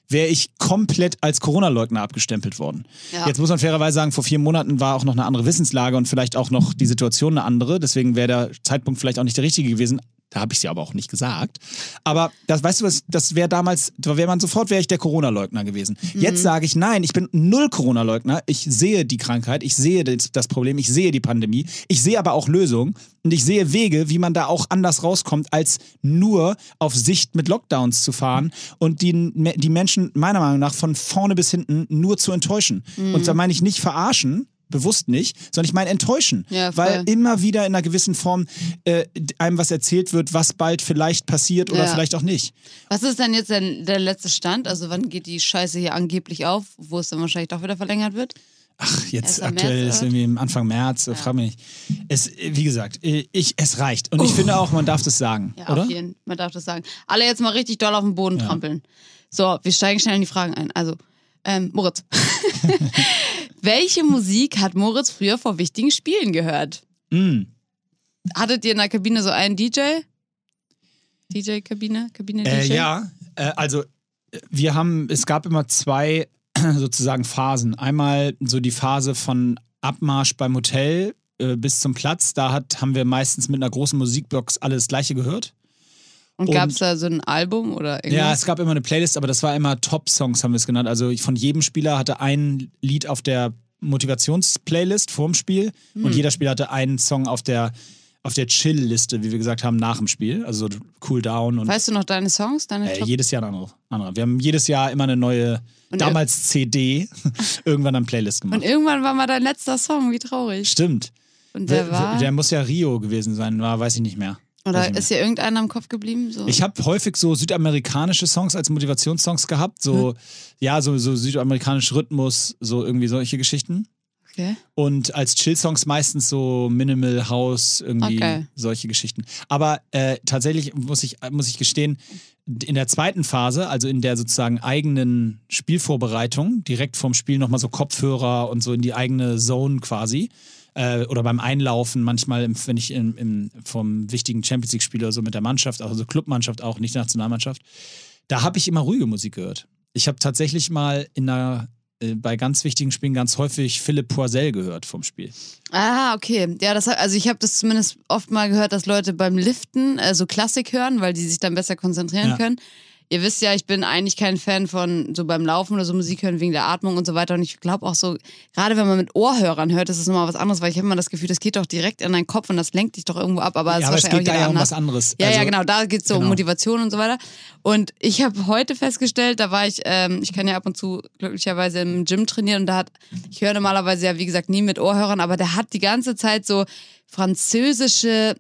wäre ich komplett als Corona-Leugner abgestempelt worden. Ja. Jetzt muss man fairerweise sagen, vor vier Monaten war auch noch eine andere Wissenslage und vielleicht auch noch die Situation eine andere. Deswegen wäre der Zeitpunkt vielleicht auch nicht der richtige gewesen. Da habe ich sie aber auch nicht gesagt. Aber das, weißt du was, das wäre damals, da wäre man sofort, wäre ich der Corona-Leugner gewesen. Jetzt sage ich, nein, ich bin null Corona-Leugner. Ich sehe die Krankheit, ich sehe das, das Problem, ich sehe die Pandemie. Ich sehe aber auch Lösungen und ich sehe Wege, wie man da auch anders rauskommt, als nur auf Sicht mit Lockdowns zu fahren und die, die Menschen meiner Meinung nach von vorne bis hinten nur zu enttäuschen. Und da meine ich nicht verarschen, bewusst nicht, sondern ich meine enttäuschen, Ja, weil immer wieder in einer gewissen Form äh, einem was erzählt wird, was bald vielleicht passiert oder Ja. vielleicht auch nicht. Was ist denn jetzt der, der letzte Stand? Also wann geht die Scheiße hier angeblich auf, wo es dann wahrscheinlich doch wieder verlängert wird? Ach, jetzt aktuell März, ist irgendwie im Anfang März, ja. frag mich nicht. Es, wie gesagt, äh, ich, es reicht. Und ich finde auch, man darf das sagen, Ja, oder? auf jeden man darf das sagen. Alle jetzt mal richtig doll auf den Boden Ja. trampeln. So, wir steigen schnell in die Fragen ein. Also, ähm, Moritz. [LAUGHS] [LAUGHS] Welche Musik hat Moritz früher vor wichtigen Spielen gehört? Mm. Hattet ihr in der Kabine so einen DJ? DJ-Kabine? Kabine-DJ? Äh, ja, äh, also wir haben, es gab immer zwei [CLEARS THROAT] sozusagen Phasen. Einmal so die Phase von Abmarsch beim Hotel äh, bis zum Platz. Da hat, haben wir meistens mit einer großen Musikbox alles Gleiche gehört. Und und- gab es da so ein Album oder Ja, irgendwas? es gab immer eine Playlist, aber das war immer Top-Songs, haben wir es genannt. Also von jedem Spieler hatte ein Lied auf der Motivationsplaylist vorm Spiel Hm. und jeder Spieler hatte einen Song auf der, auf der Chill-Liste, wie wir gesagt haben, nach dem Spiel. Also so Cool Down und weißt du noch deine Songs? Deine äh, jedes Jahr eine andere. Wir haben jedes Jahr immer eine neue, Und damals CD, [LAUGHS] irgendwann eine Playlist Und gemacht. irgendwann war mal dein letzter Song, wie traurig. Stimmt. Und der Der, war? der muss ja Rio gewesen sein, war, weiß ich nicht mehr. Oder ist dir irgendeiner im Kopf geblieben? So? Ich habe häufig so südamerikanische Songs als Motivationssongs gehabt, so Hm. ja, so, so südamerikanisch Rhythmus, so irgendwie solche Geschichten. okay. Und als Chill-Songs meistens so Minimal House, irgendwie Okay. solche Geschichten. Aber äh, tatsächlich muss ich, muss ich gestehen, in der zweiten Phase, also in der sozusagen eigenen Spielvorbereitung, direkt vorm Spiel nochmal so Kopfhörer und so in die eigene Zone quasi. Äh, oder beim Einlaufen, manchmal, im, wenn ich im, im, vom wichtigen Champions League spiele, so mit der Mannschaft, also Clubmannschaft auch, nicht Nationalmannschaft, da habe ich immer ruhige Musik gehört. Ich habe tatsächlich mal in einer, äh, bei ganz wichtigen Spielen ganz häufig Philipp Poisel gehört vom Spiel. Ah, okay. Ja, das, also ich habe das zumindest oft mal gehört, dass Leute beim Liften äh, so Klassik hören, weil die sich dann besser konzentrieren Ja. können. Ihr wisst ja, ich bin eigentlich kein Fan von so beim Laufen oder so Musik hören wegen der Atmung und so weiter. Und ich glaube auch so, gerade wenn man mit Ohrhörern hört, ist es nochmal was anderes, weil ich habe immer das Gefühl, das geht doch direkt in deinen Kopf und das lenkt dich doch irgendwo ab. Aber, Ja, ist aber es geht da auch ja um was anderes. Ja, Also, ja, genau, da geht es so um genau. Motivation und so weiter. Und ich habe heute festgestellt, da war ich, ähm, ich kann ja ab und zu glücklicherweise im Gym trainieren und da hat, ich höre normalerweise ja, wie gesagt, nie mit Ohrhörern, aber der hat die ganze Zeit so französische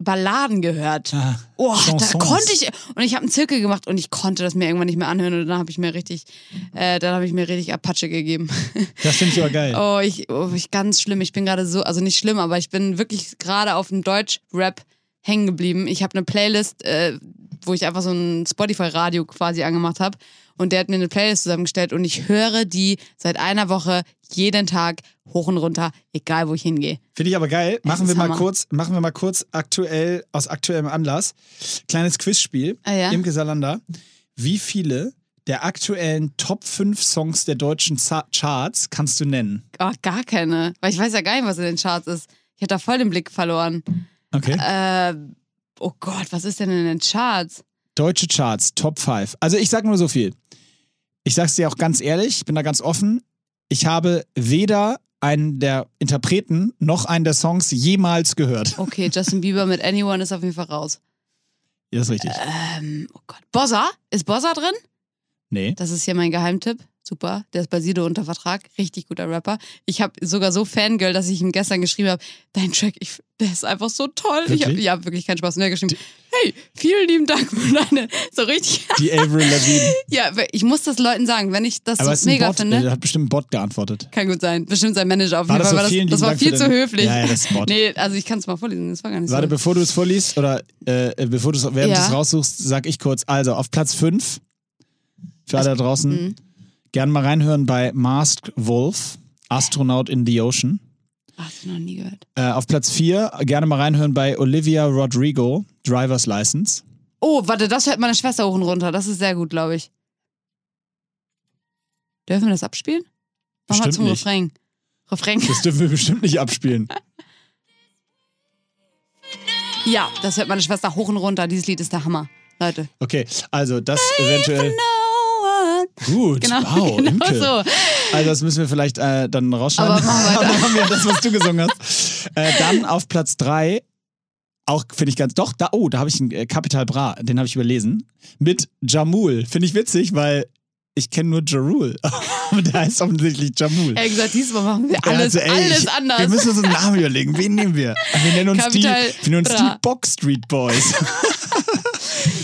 Balladen gehört. Ah, Oh, da konnte ich, und ich habe einen Zirkel gemacht und ich konnte das mir irgendwann nicht mehr anhören und dann habe ich mir richtig, äh, dann habe ich mir richtig Apache gegeben. [LAUGHS] Das finde ich aber geil. Oh, ich, oh, ich ganz schlimm. Ich bin gerade so, also nicht schlimm, aber ich bin wirklich gerade auf dem Deutsch-Rap hängen geblieben. Ich habe eine Playlist, äh, wo ich einfach so ein Spotify-Radio quasi angemacht habe. Und der hat mir eine Playlist zusammengestellt und ich höre die seit einer Woche jeden Tag hoch und runter, egal wo ich hingehe. Finde ich aber geil. Machen wir mal Hammer. kurz, machen wir mal kurz aktuell, aus aktuellem Anlass. Kleines Quizspiel. Ah, ja? Imke Salander. Wie viele der aktuellen Top 5 Songs der deutschen Charts kannst du nennen? Oh, gar keine. Weil ich weiß ja gar nicht, was in den Charts ist. Ich habe da voll den Blick verloren. Okay. Äh, oh Gott, was ist denn in den Charts? Deutsche Charts, Top 5. Also ich sag nur so viel. Ich sag's dir auch ganz ehrlich, ich bin da ganz offen. Ich habe weder einen der Interpreten noch einen der Songs jemals gehört. Okay, Justin Bieber mit Anyone ist auf jeden Fall raus. Ja, ist richtig. Ähm, oh Gott. Bossa? Ist Bossa drin? Nee. Das ist hier mein Geheimtipp. Super. Der ist bei Sido unter Vertrag. Richtig guter Rapper. Ich habe sogar so Fangirl, dass ich ihm gestern geschrieben habe, dein Track, ich, der ist einfach so toll. Ich hab, Wirklich? ja, wirklich keinen Spaß. Hat geschrieben, hey, vielen lieben Dank für deine, so richtig. [LAUGHS] Die Avril Lavigne. ja, ich muss das Leuten sagen, wenn ich das Aber so mega Bot, finde. äh, hat bestimmt ein Bot geantwortet. Kann gut sein. Bestimmt sein Manager auf jeden das Fall. so? weil Vielen das, das war Dank viel zu deine- höflich. Ja, ja, das ist Bot. Nee, also ich kann es mal vorlesen. Das war gar nicht Warte, so. bevor du es vorliest oder äh, bevor du es während Ja. du es raussuchst, sag ich kurz. Also auf Platz 5 Für alle da draußen. Mhm. Gerne mal reinhören bei Masked Wolf, Astronaut in the Ocean. Hab ich noch nie gehört. Äh, auf Platz 4 gerne mal reinhören bei Olivia Rodrigo, Driver's License. Oh, warte, das hört meine Schwester hoch und runter. Das ist sehr gut, glaube ich. Dürfen wir das abspielen? Mach mal zum nicht. Refrain. Refrain. Das dürfen wir bestimmt nicht abspielen. Ja, das hört meine Schwester hoch und runter. Dieses Lied ist der Hammer. Leute. Okay, also das eventuell. Gut, Genau, wow, [LAUGHS] genau Imke. so. Also das müssen wir vielleicht äh, dann rausschneiden. Aber machen wir weiter. [LAUGHS] dann haben wir das, was du gesungen hast. Äh, dann auf Platz 3, auch finde ich ganz, doch, da, oh, da habe ich einen äh, Capital Bra, den habe ich überlesen. Mit Jamul. Finde ich witzig, weil ich kenne nur Jarul. [LAUGHS] Aber der heißt offensichtlich Jamul. Er hat gesagt, diesmal machen wir alles, also, ey, alles anders. Wir müssen uns einen Namen überlegen. Wen nehmen wir? Wir nennen uns, die, wir nennen uns Bra. die Box Street Boys.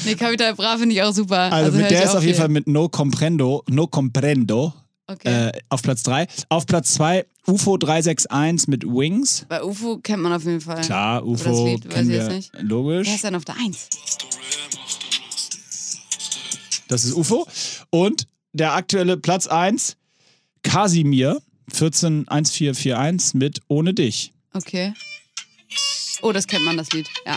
Nee, Capital Bra finde ich auch super. Also, mit hör der ist auf jeden. Fall mit No Comprendo, No Comprendo Okay. äh, auf Platz 3. Auf Platz 2 UFO 361 mit Wings. Bei UFO kennt man auf jeden Fall. Klar, UFO Lied weiß kennen ich wir nicht. logisch. Wer ist denn auf der Eins? Das ist UFO. Und der aktuelle Platz 1, Kasimir 141441 mit Ohne dich. Okay. Oh, das kennt man, das Lied. Ja.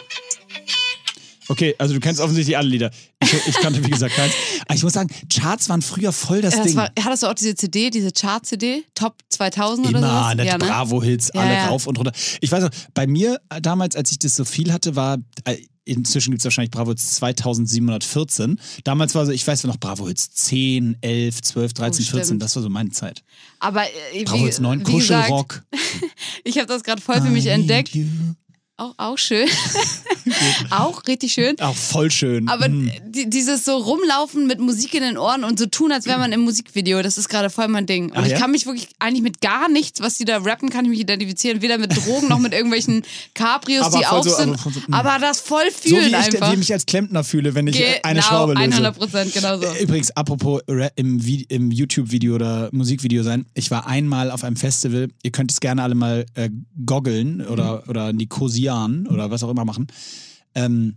Okay, also du kennst offensichtlich alle Lieder. Ich, ich kannte, wie gesagt, keins. Aber [LAUGHS] ich muss sagen, Charts waren früher voll das, Äh, Das Ding. war, hattest du auch diese CD, diese Chart-CD? Top 2000 oder Immer, sowas? ne, Ja, ne? Bravo-Hits, Ja, alle ja. rauf und runter. Ich weiß noch, bei mir äh, damals, als ich das so viel hatte, war, äh, inzwischen gibt es wahrscheinlich Bravo-Hits 2714. Damals war so, ich weiß noch, Bravo-Hits 10, 11, 12, 13, Oh, 14, stimmt. das war so meine Zeit. Aber äh, wie, Bravo-Hits 9, wie gesagt, Kuschelrock. [LAUGHS] ich habe das gerade voll für mich I entdeckt. you. Auch, auch schön. [LAUGHS] auch richtig schön. Auch voll schön. Aber Hm. die, dieses so rumlaufen mit Musik in den Ohren und so tun, als wäre man im Musikvideo, das ist gerade voll mein Ding. Und Ach ich ja? kann mich wirklich eigentlich mit gar nichts, was die da rappen, kann ich mich identifizieren. Weder mit Drogen noch mit irgendwelchen Cabrios, Aber die auf so- sind. aber so- hm. aber das voll so wie fühlen ich, einfach. wie ich mich als Klempner fühle, wenn ich äh, eine genau, Schraube löse. 100 Prozent, genau so. Übrigens, apropos im, im YouTube-Video oder Musikvideo sein, ich war einmal auf einem Festival, ihr könnt es gerne alle mal äh, goggeln oder, Mhm. oder Nikosian oder was auch immer machen. Ähm,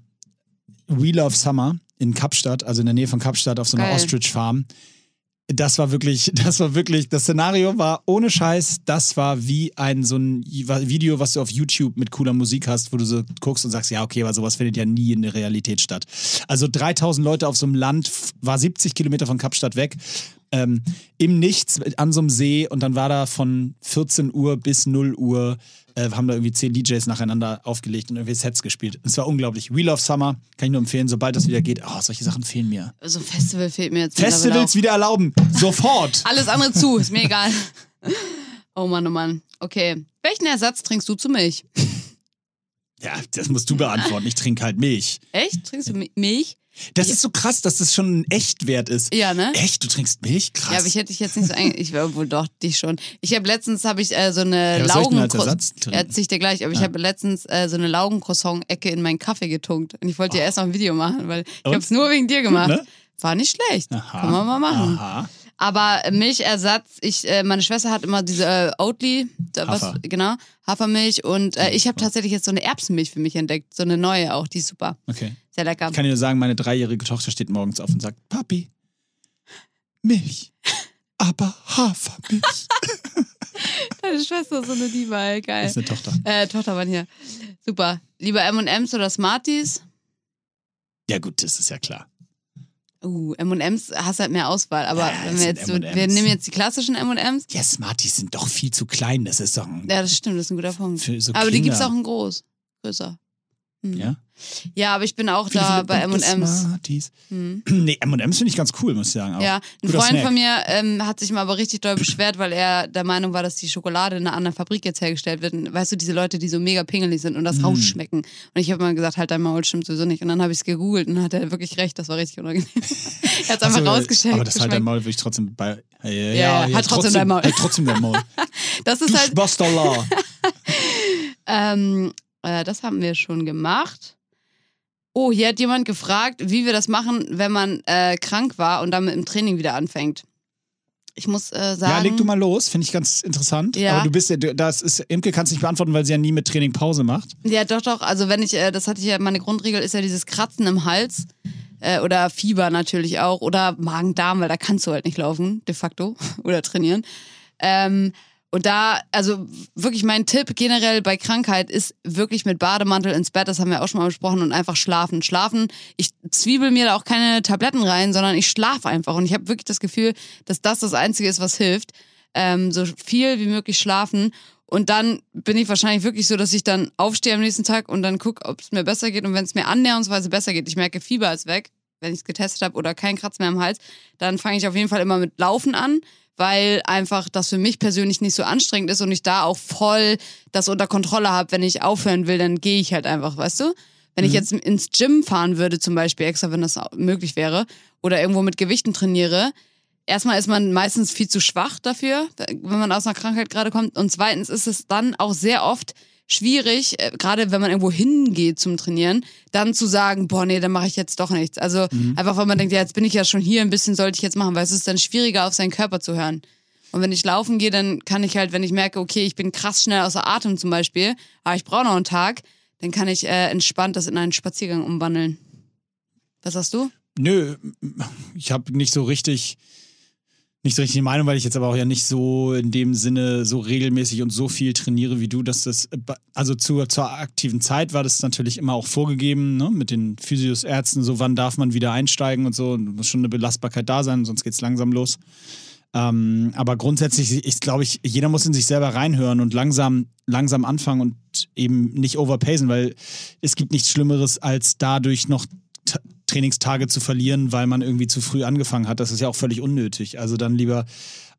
We Love Summer in Kapstadt, also in der Nähe von Kapstadt auf so einer Geil. Ostrich Farm. Das war wirklich, [LAUGHS] das war wirklich, das Szenario war ohne Scheiß, das war wie ein so ein Video, was du auf YouTube mit cooler Musik hast, wo du so guckst und sagst, ja, okay, aber sowas findet ja nie in der Realität statt. Also 3000 Leute auf so einem Land, war 70 Kilometer von Kapstadt weg, ähm, im Nichts an so einem See und dann war da von 14 Uhr bis 0 Uhr, äh, haben da irgendwie 10 DJs nacheinander aufgelegt und irgendwie Sets gespielt. Es war unglaublich. We Love Summer, kann ich nur empfehlen, sobald das wieder geht. Oh, solche Sachen fehlen mir. So ein Festival fehlt mir jetzt Festivals wieder erlauben. Sofort. [LAUGHS] Alles andere zu, ist mir egal. [LAUGHS] Oh Mann, oh Mann. Okay. Welchen Ersatz trinkst du zu Milch? Ja, das musst du beantworten. Ich trinke halt Milch. Echt? Trinkst du Mi- Milch? Das ist so krass, dass das schon ein Echtwert ist. Ja, ne? Echt? Du trinkst Milch? Krass. Ja, aber ich hätte dich jetzt nicht so ein, ich wäre wohl doch dich schon. Ich habe letztens habe ich äh, so eine Ja, was soll ich denn als Laugen Ersatz trinken? Erzähl ich dir gleich, aber ich Ja. habe letztens äh, so eine Laugencroissant-Ecke in meinen Kaffee getunkt und ich wollte dir erst noch ein Video machen, weil ich habe es nur wegen dir gemacht. ne? War nicht schlecht. Aha. Kann man mal machen. Aha. Aber Milchersatz, ich, äh, meine Schwester hat immer diese äh, Oatly, da, was, Hafer. genau, Hafermilch und äh, ich habe tatsächlich jetzt so eine Erbsenmilch für mich entdeckt, so eine neue auch, die ist super, Okay. Sehr lecker. Ich kann dir nur sagen, meine dreijährige Tochter steht morgens auf und sagt, Papi, Milch, [LAUGHS] aber Hafermilch. [LAUGHS] Deine Schwester ist so eine Diva, ey, geil. Das ist eine Tochter. Äh, Tochter waren hier. Super. Lieber M&M's oder Smarties? Ja gut, das ist ja klar. Uh, M&M's hast halt mehr Auswahl, aber Ja, wenn es wir jetzt so, wir nehmen jetzt die klassischen M&M's. Ja, Smarties sind doch viel zu klein. Das ist doch ein... Ja, das stimmt, das ist ein guter Punkt. So aber die Kinder. gibt's auch in groß, größer. Ja? Ja, aber ich bin auch Viele, da bei M&M's. Smarties. Hm. Nee, M&M's finde ich ganz cool, muss ich sagen. Auch. Ja, ein Freund Snack. von mir ähm, hat sich mal aber richtig doll beschwert, weil er der Meinung war, dass die Schokolade in einer anderen Fabrik jetzt hergestellt wird. Und weißt du, diese Leute, die so mega pingelig sind und das Mm. rausschmecken. Und ich habe mal gesagt, halt dein Maul, stimmt sowieso nicht. Und dann habe ich es gegoogelt und dann hat er wirklich recht, das war richtig unangenehm. [LAUGHS] er hat es einfach Ach so, rausgeschickt. Aber das halt dein. Maul würde ich trotzdem bei. Ja, ja, ja, ja, hat trotzdem dein Maul. Halt trotzdem dein Maul. [LAUGHS] Das ist halt, Bastarlah. [LAUGHS] ähm, äh, das haben wir schon gemacht. Oh, hier hat jemand gefragt, wie wir das machen, wenn man äh, krank war und dann mit dem Training wieder anfängt. Ich muss äh, sagen. Ja, leg du mal los, finde ich ganz interessant. Ja. Aber du bist ja, das ist, Imke kannst nicht beantworten, weil sie ja nie mit Training Pause macht. Ja, doch, doch. Also wenn ich, äh, das hatte ich ja, meine Grundregel ist ja dieses Kratzen im Hals. Äh, oder Fieber natürlich auch. Oder Magen-Darm, weil da kannst du halt nicht laufen, de facto, [LAUGHS] oder trainieren. Ähm, und da, also wirklich mein Tipp generell bei Krankheit ist wirklich mit Bademantel ins Bett, das haben wir auch schon mal besprochen, und einfach schlafen. Schlafen, ich zwiebel mir da auch keine Tabletten rein, sondern ich schlafe einfach. Und ich habe wirklich das Gefühl, dass das das Einzige ist, was hilft. Ähm, so viel wie möglich schlafen. Und dann bin ich wahrscheinlich wirklich so, dass ich dann aufstehe am nächsten Tag und dann gucke, ob es mir besser geht. Und wenn es mir annäherungsweise besser geht, ich merke, Fieber ist weg, wenn ich es getestet habe oder kein Kratz mehr am Hals, dann fange ich auf jeden Fall immer mit Laufen an weil einfach das für mich persönlich nicht so anstrengend ist und ich da auch voll das unter Kontrolle habe. Wenn ich aufhören will, dann gehe ich halt einfach, weißt du? Wenn mhm. ich jetzt ins Gym fahren würde, zum Beispiel extra, wenn das möglich wäre, oder irgendwo mit Gewichten trainiere, erstmal ist man meistens viel zu schwach dafür, wenn man aus einer Krankheit gerade kommt. Und zweitens ist es dann auch sehr oft schwierig, äh, gerade wenn man irgendwo hingeht zum Trainieren, dann zu sagen, boah, nee, dann mache ich jetzt doch nichts. Also mhm. einfach, weil man denkt, ja, jetzt bin ich ja schon hier, ein bisschen sollte ich jetzt machen, weil es ist dann schwieriger, auf seinen Körper zu hören. Und wenn ich laufen gehe, dann kann ich halt, wenn ich merke, okay, ich bin krass schnell außer Atem zum Beispiel, aber ich brauche noch einen Tag, dann kann ich äh, entspannt das in einen Spaziergang umwandeln. Was sagst du? Nö, ich habe nicht so richtig nicht so richtig die Meinung, weil ich jetzt aber auch ja nicht so in dem Sinne so regelmäßig und so viel trainiere wie du, dass das, also zur, zur aktiven Zeit war das natürlich immer auch vorgegeben, ne, mit den Physios, Ärzten, so wann darf man wieder einsteigen und so, und muss schon eine Belastbarkeit da sein, sonst geht es langsam los. Ähm, aber grundsätzlich ist, glaube ich, jeder muss in sich selber reinhören und langsam, langsam anfangen und eben nicht overpacen, weil es gibt nichts Schlimmeres, als dadurch noch Trainingstage zu verlieren, weil man irgendwie zu früh angefangen hat. Das ist ja auch völlig unnötig. Also dann lieber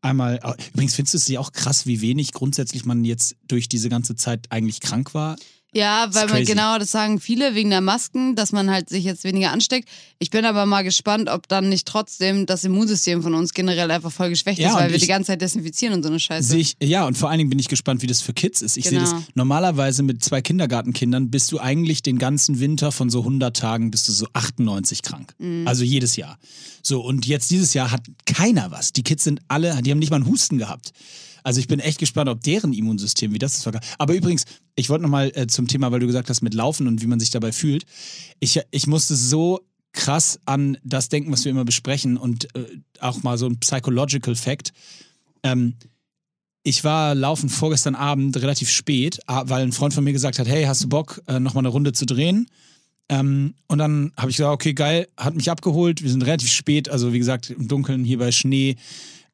einmal. Übrigens findest du es ja auch krass, wie wenig grundsätzlich man jetzt durch diese ganze Zeit eigentlich krank war? Ja, weil man genau, das sagen viele wegen der Masken, dass man halt sich jetzt weniger ansteckt. Ich bin aber mal gespannt, ob dann nicht trotzdem das Immunsystem von uns generell einfach voll geschwächt ja, ist, weil wir die ganze Zeit desinfizieren und so eine Scheiße. Ich, ja, und vor allen Dingen bin ich gespannt, wie das für Kids ist. Ich genau. sehe das normalerweise mit zwei Kindergartenkindern bist du eigentlich den ganzen Winter von so 100 Tagen bist du so 98 krank. Mhm. Also jedes Jahr. So, und jetzt dieses Jahr hat keiner was. Die Kids sind alle, die haben nicht mal einen Husten gehabt. Also ich bin echt gespannt, ob deren Immunsystem, wie das ist. Aber übrigens, ich wollte nochmal äh, zum Thema, weil du gesagt hast mit Laufen und wie man sich dabei fühlt. Ich, ich musste so krass an das denken, was wir immer besprechen und äh, auch mal so ein Psychological Fact. Ähm, ich war laufen vorgestern Abend relativ spät, weil ein Freund von mir gesagt hat, hey, hast du Bock, äh, nochmal eine Runde zu drehen? Ähm, und dann habe ich gesagt, okay, geil, hat mich abgeholt. Wir sind relativ spät, also wie gesagt, im Dunkeln hier bei Schnee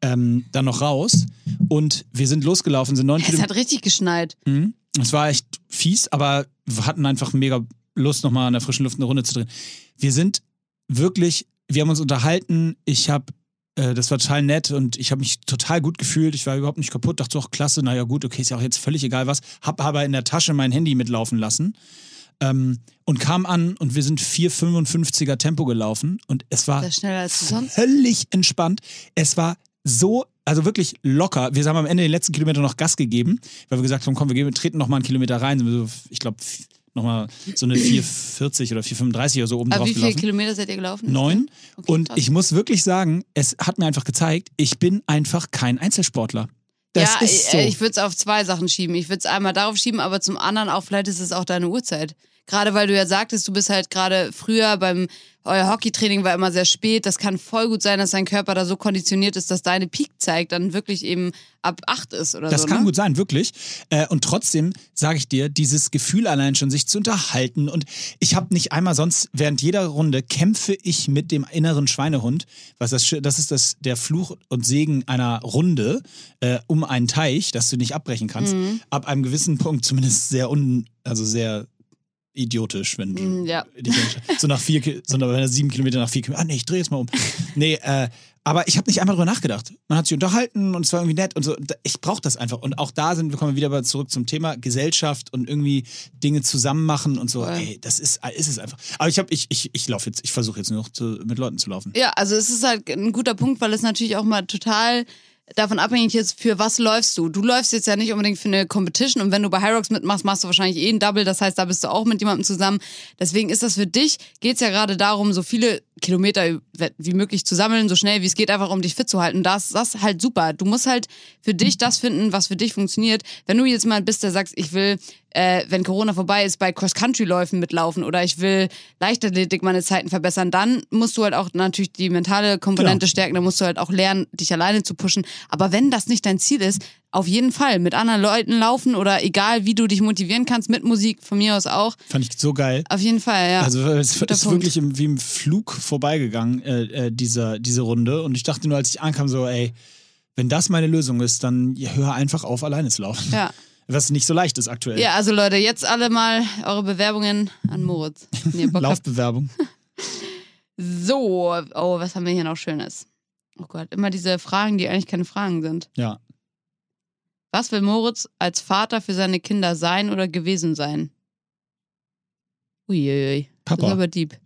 ähm, dann noch raus. Und wir sind losgelaufen, sind neun Kilometer. Es hat richtig geschneit. Mhm. Es war echt fies, aber wir hatten einfach mega Lust, nochmal in der frischen Luft eine Runde zu drehen. Wir sind wirklich, wir haben uns unterhalten. Ich habe, äh, das war total nett und ich habe mich total gut gefühlt. Ich war überhaupt nicht kaputt. Dachte auch, klasse, naja, gut, okay, ist ja auch jetzt völlig egal was. Hab aber in der Tasche mein Handy mitlaufen lassen. Ähm, und kam an und wir sind 4,55er Tempo gelaufen und es war völlig entspannt. Es war so, also wirklich locker. Wir haben am Ende den letzten Kilometer noch Gas gegeben, weil wir gesagt haben, komm, wir, gehen, treten noch mal einen Kilometer rein. So, ich glaube, nochmal so eine 4,40 oder 4,35 oder so oben Aber drauf wie viele Kilometer seid ihr gelaufen? Neun. Okay, und ich muss wirklich sagen, es hat mir einfach gezeigt, ich bin einfach kein Einzelsportler. Das ja, ist so. ich würde es auf zwei Sachen schieben. Ich würde es einmal darauf schieben, aber zum anderen auch, vielleicht ist es auch deine Uhrzeit. Gerade weil du ja sagtest, du bist halt gerade früher beim euer Hockeytraining war immer sehr spät. Das kann voll gut sein, dass dein Körper da so konditioniert ist, dass deine Peak-Zeit dann wirklich eben ab acht ist oder das so. Das kann ne? gut sein, wirklich. Äh, und trotzdem sage ich dir, dieses Gefühl allein schon, sich zu unterhalten. Und ich habe nicht einmal sonst, während jeder Runde kämpfe ich mit dem inneren Schweinehund. Was das, das ist das, der Fluch und Segen einer Runde äh, um einen Teich, dass du nicht abbrechen kannst. Mhm. Ab einem gewissen Punkt zumindest sehr un, also sehr idiotisch, wenn du mm, ja. so nach vier, so nach sieben Kilometer nach vier Kilometer, ah nee, ich drehe jetzt mal um. Nee, äh, aber ich habe nicht einmal drüber nachgedacht. Man hat sich unterhalten und es war irgendwie nett und so. Ich brauche das einfach. Und auch da sind wir kommen wieder zurück zum Thema Gesellschaft und irgendwie Dinge zusammen machen und so. Ja. Ey, das ist, ist es einfach. Aber ich habe, ich, ich, ich laufe jetzt, ich versuche jetzt nur noch zu, mit Leuten zu laufen. Ja, also es ist halt ein guter Punkt, weil es natürlich auch mal total davon abhängig ist, für was läufst du. Du läufst jetzt ja nicht unbedingt für eine Competition und wenn du bei Hyrox mitmachst, machst du wahrscheinlich eh ein Double, das heißt, da bist du auch mit jemandem zusammen. Deswegen ist das für dich, geht's ja gerade darum, so viele Kilometer wie möglich zu sammeln, so schnell wie es geht, einfach um dich fit zu halten. Das, das ist halt super. Du musst halt für dich das finden, was für dich funktioniert. Wenn du jetzt mal bist, der sagst, ich will äh, wenn Corona vorbei ist, bei Cross-Country-Läufen mitlaufen oder ich will Leichtathletik meine Zeiten verbessern, dann musst du halt auch natürlich die mentale Komponente Genau. stärken, dann musst du halt auch lernen, dich alleine zu pushen. Aber wenn das nicht dein Ziel ist, auf jeden Fall mit anderen Leuten laufen oder egal, wie du dich motivieren kannst, mit Musik, von mir aus auch. Fand ich so geil. Auf jeden Fall, ja. Also es Guter ist Punkt. wirklich im, wie im Flug vorbeigegangen, äh, äh, dieser, diese Runde. Und ich dachte nur, als ich ankam, so, ey, wenn das meine Lösung ist, dann hör einfach auf, alleine zu laufen. ja. Was nicht so leicht ist aktuell. ja, also Leute, jetzt alle mal eure Bewerbungen an Moritz. Laufbewerbung. [LAUGHS] So, oh, was haben wir hier noch Schönes? Oh Gott, immer diese Fragen, die eigentlich keine Fragen sind. Ja. Was will Moritz als Vater für seine Kinder sein oder gewesen sein? Uiuiui. Das ist Papa. aber deep.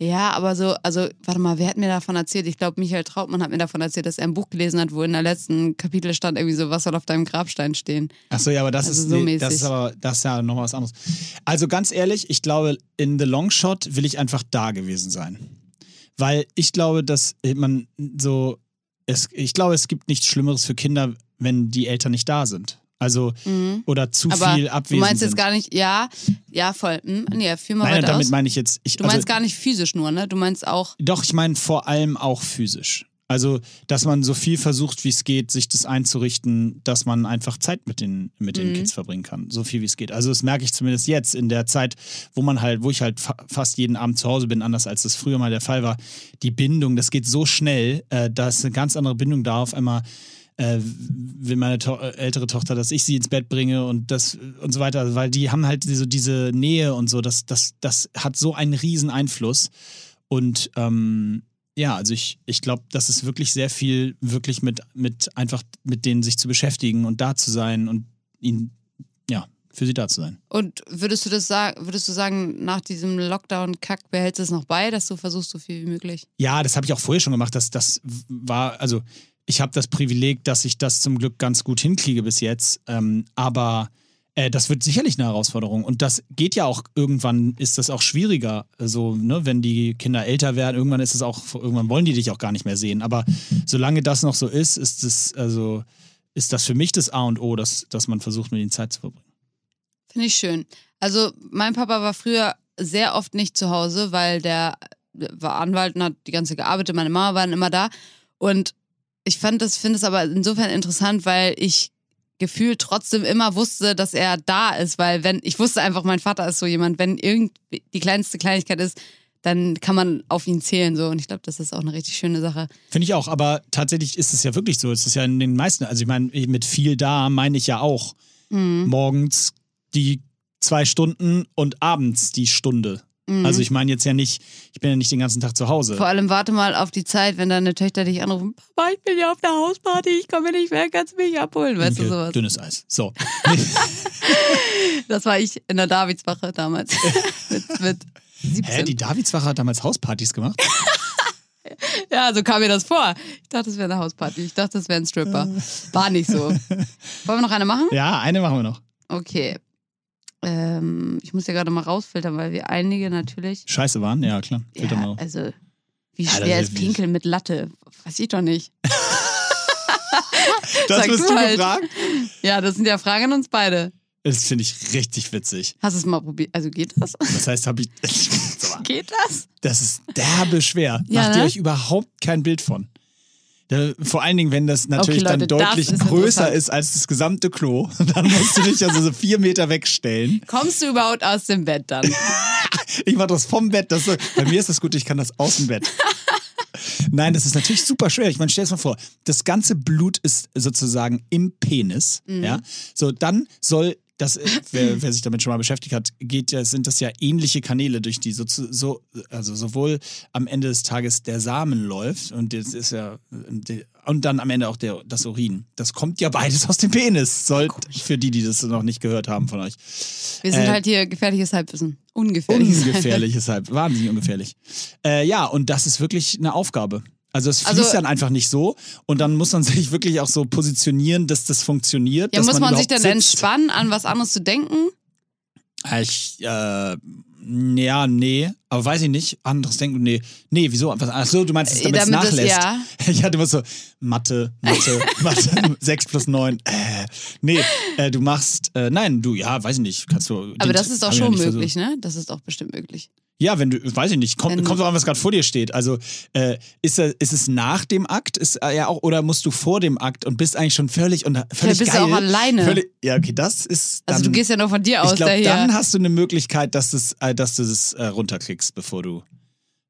Ja, aber so, also, warte mal, wer hat mir davon erzählt? Ich glaube, Michael Trautmann hat mir davon erzählt, dass er ein Buch gelesen hat, wo in der letzten Kapitel stand irgendwie so, was soll auf deinem Grabstein stehen? Achso, ja, aber das Also ist so nee, das ist aber das ist ja nochmal was anderes. Also ganz ehrlich, ich glaube, in the long shot will ich einfach da gewesen sein. Weil ich glaube, dass man so es, ich glaube, es gibt nichts Schlimmeres für Kinder, wenn die Eltern nicht da sind. Also Mhm. oder zu Aber viel du abwesend meinst sind. jetzt gar nicht, ja, ja, voll. Hm, nee, führ mal Nein, damit aus. meine ich jetzt. Ich, Du also, meinst gar nicht physisch nur, ne? Du meinst auch, Doch, ich meine vor allem auch physisch. Also, dass man so viel versucht, wie es geht, sich das einzurichten, dass man einfach Zeit mit den, mit den Mhm. Kids verbringen kann. So viel wie es geht. Also, das merke ich zumindest jetzt in der Zeit, wo man halt, wo ich halt fa fast jeden Abend zu Hause bin, anders als das früher mal der Fall war. Die Bindung, das geht so schnell, äh, da ist eine ganz andere Bindung da. Auf einmal äh, will meine to äh, ältere Tochter, dass ich sie ins Bett bringe und das und so weiter, weil die haben halt so diese Nähe und so, das, das, das hat so einen riesen Einfluss. Und ähm, ja, also ich, ich glaube, das ist wirklich sehr viel, wirklich mit, mit einfach mit denen sich zu beschäftigen und da zu sein und ihnen, ja, für sie da zu sein. Und würdest du das sagen, würdest du sagen, nach diesem Lockdown-Kack behältst du es noch bei, dass du versuchst, so viel wie möglich? Ja, das habe ich auch vorher schon gemacht. Das, das war, also ich habe das Privileg, dass ich das zum Glück ganz gut hinkriege bis jetzt. Ähm, aber äh, das wird sicherlich eine Herausforderung. Und das geht ja auch, irgendwann ist das auch schwieriger. So, ne, wenn die Kinder älter werden, irgendwann ist es auch, irgendwann wollen die dich auch gar nicht mehr sehen. Aber solange das noch so ist, ist es, also, ist das für mich das A und O, dass, dass man versucht, mit ihnen Zeit zu verbringen. Finde ich schön. Also, mein Papa war früher sehr oft nicht zu Hause, weil der war Anwalt und hat die ganze gearbeitet. Meine Mama war immer da. Und ich fand das, finde es aber insofern interessant, weil ich gefühlt trotzdem immer wusste, dass er da ist, weil wenn, ich wusste einfach, mein Vater ist so jemand, wenn irgend die kleinste Kleinigkeit ist, dann kann man auf ihn zählen so und ich glaube, das ist auch eine richtig schöne Sache. Finde ich auch, aber tatsächlich ist es ja wirklich so. Es ist ja in den meisten, also ich meine, mit viel da meine ich ja auch Mhm. morgens die zwei Stunden und abends die Stunde. Mhm. Also ich meine jetzt ja nicht, ich bin ja nicht den ganzen Tag zu Hause. Vor allem warte mal auf die Zeit, wenn deine Töchter dich anrufen, Papa, ich bin ja auf der Hausparty, ich komme nicht mehr, kannst du mich abholen, weißt du Okay, sowas. Dünnes Eis. So. [LAUGHS] Das war ich in der Davidswache damals. [LAUGHS] mit, mit 17. Hä, die Davidswache hat damals Hauspartys gemacht? [LAUGHS] ja, so kam mir das vor. Ich dachte, das wäre eine Hausparty. Ich dachte, das wäre ein Stripper. War nicht so. Wollen wir noch eine machen? Ja, eine machen wir noch. Okay. Ähm, ich muss ja gerade mal rausfiltern, weil wir einige natürlich. Scheiße waren? Ja, klar. Filter mal Ja, auf. also, wie Ja, schwer ist Pinkeln mit Latte? Weiß ich doch nicht. [LAUGHS] Das sag wirst du halt. gefragt? Ja, das sind ja Fragen an uns beide. Das finde ich richtig witzig. Hast du es mal probiert? Also geht das? Das heißt, habe ich. [LAUGHS] Geht das? Das ist derbe schwer. Ja, Macht ihr ne? euch überhaupt kein Bild von. Da, vor allen Dingen, wenn das natürlich Leute, dann deutlich ist größer ist als das gesamte Klo, [LAUGHS] dann musst du dich also so vier Meter wegstellen. Kommst du überhaupt aus dem Bett dann? [LAUGHS] Ich mache das vom Bett. Das, bei mir ist das gut, ich kann das aus dem Bett. [LAUGHS] Nein, das ist natürlich super schwer. Ich meine, stell dir das mal vor, das ganze Blut ist sozusagen im Penis. Mhm. Ja? So, dann soll das, äh, [LAUGHS] wer, wer sich damit schon mal beschäftigt hat, geht ja, sind das ja ähnliche Kanäle, durch die so, so also sowohl am Ende des Tages der Samen läuft und das ist ja und dann am Ende auch der, das Urin. Das kommt ja beides aus dem Penis. Soll, für die, die das noch nicht gehört haben von euch. Wir sind Äh, halt hier gefährliches Halbwissen. Ungefährliches Ungefährlich ist halt, wahnsinnig ungefährlich. Äh, ja, und das ist wirklich eine Aufgabe. Also es fließt Also- dann einfach nicht so und dann muss man [LAUGHS] sich wirklich auch so positionieren, dass das funktioniert. Ja, muss man, sich dann sitzt. entspannen, an was anderes zu denken? Ich, äh, Ja, nee, aber weiß ich nicht. Anderes denken, nee. Nee, wieso? Was, ach so, du meinst, es, Äh, damit es nachlässt. ja. [LAUGHS] Ich hatte immer so, Mathe, Mathe, [LAUGHS] Mathe, 6 plus 9. Äh, nee, äh, du machst, äh, nein, du, ja, weiß ich nicht. Kannst du. Aber das ist doch schon möglich, ne? Das ist doch bestimmt möglich. Ja, wenn du, weiß ich nicht, kommt, Wenn- kommt drauf an, was gerade vor dir steht. Also äh, ist, er- ist es nach dem Akt, ist äh, ja auch, oder musst du vor dem Akt und bist eigentlich schon völlig und völlig bist du geil. auch alleine. Völlig, ja, okay, das ist. Dann, Also du gehst ja nur von dir aus ich glaube, daher. dann hast du eine Möglichkeit, dass, das, äh, dass du es äh, runterkriegst, bevor du,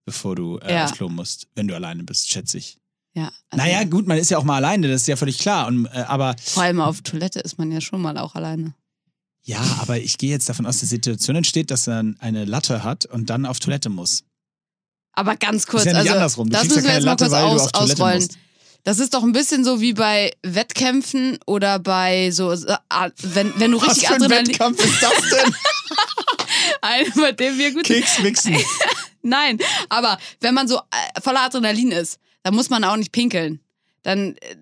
bevor du äh, Ja. aufs Klo musst, wenn du alleine bist, schätze ich. ja, also Naja, gut, man ist ja auch mal alleine, das ist ja völlig klar. Und, äh, aber Vor allem auf Toilette ist man ja schon mal auch alleine. Ja, aber ich gehe jetzt davon aus, dass die Situation entsteht, dass er eine Latte hat und dann auf Toilette muss. Aber ganz kurz, ist ja nicht also andersrum. Du das kriegst ja müssen wir jetzt mal Latte, kurz weil du aus, ausrollen. musst. Das ist doch ein bisschen so wie bei Wettkämpfen oder bei so, äh, wenn, wenn du Was richtig für ein Adrenalin. Wettkampf ist das denn? [LAUGHS] Einen, bei dem wir gut Keks wichsen. [LAUGHS] Nein, aber wenn man so äh, voller Adrenalin ist, dann muss man auch nicht pinkeln. Dann, äh,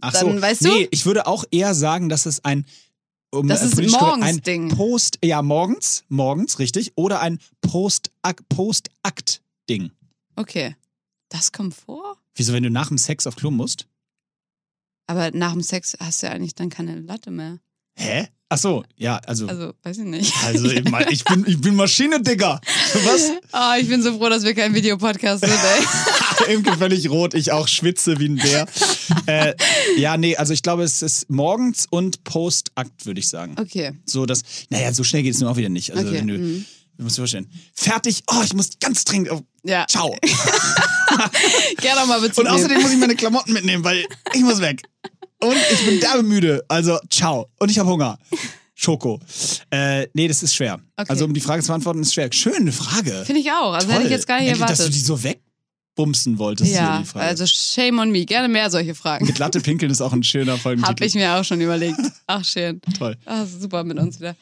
Ach Dann so. weißt du? Nee, ich würde auch eher sagen, dass es ein um, Das ist korrekt, ein Morgens-Ding. Post, ja, morgens, morgens, richtig. Oder ein Post-Akt- Post-Akt-Ding. okay. Das kommt vor? Wieso, wenn du nach dem Sex auf Klo musst? Aber nach dem Sex hast du ja eigentlich dann keine Latte mehr. Hä? Ach so, ja, also. Also, Also, weiß ich nicht. ich, mein, ich, bin, ich bin Maschine, Digga. Was? [LAUGHS] Ah, ich bin so froh, dass wir kein Videopodcast sind, ey. [LAUGHS] Imke völlig rot, ich auch schwitze wie ein Bär. äh, ja, nee, also ich glaube, es ist morgens und Post-Akt, würde ich sagen. Okay. So, dass, naja, so schnell geht es nun auch wieder nicht. Also, Okay, wenn du, mhm. du musst dir vorstellen, fertig, oh, ich muss ganz dringend, oh, Ja. ciao. [LAUGHS] Gerne auch mal Bezug Und nehmen. außerdem muss ich meine Klamotten mitnehmen, weil ich muss weg. Und ich bin derbe müde, also ciao. Und ich habe Hunger. Schoko. Äh, nee, das ist schwer. Okay. Also, um die Frage zu beantworten, ist schwer. Schöne Frage. Finde ich auch. Also hätte ich jetzt gar nicht Endlich, Dass du erwartet. die so wegbumsen wolltest, Ja, die Frage. also shame on me. Gerne mehr solche Fragen. Mit Latte pinkeln ist auch ein schöner Folgentitel. Hab ich mir auch schon überlegt. Ach, schön. Toll. Ach, super mit uns wieder.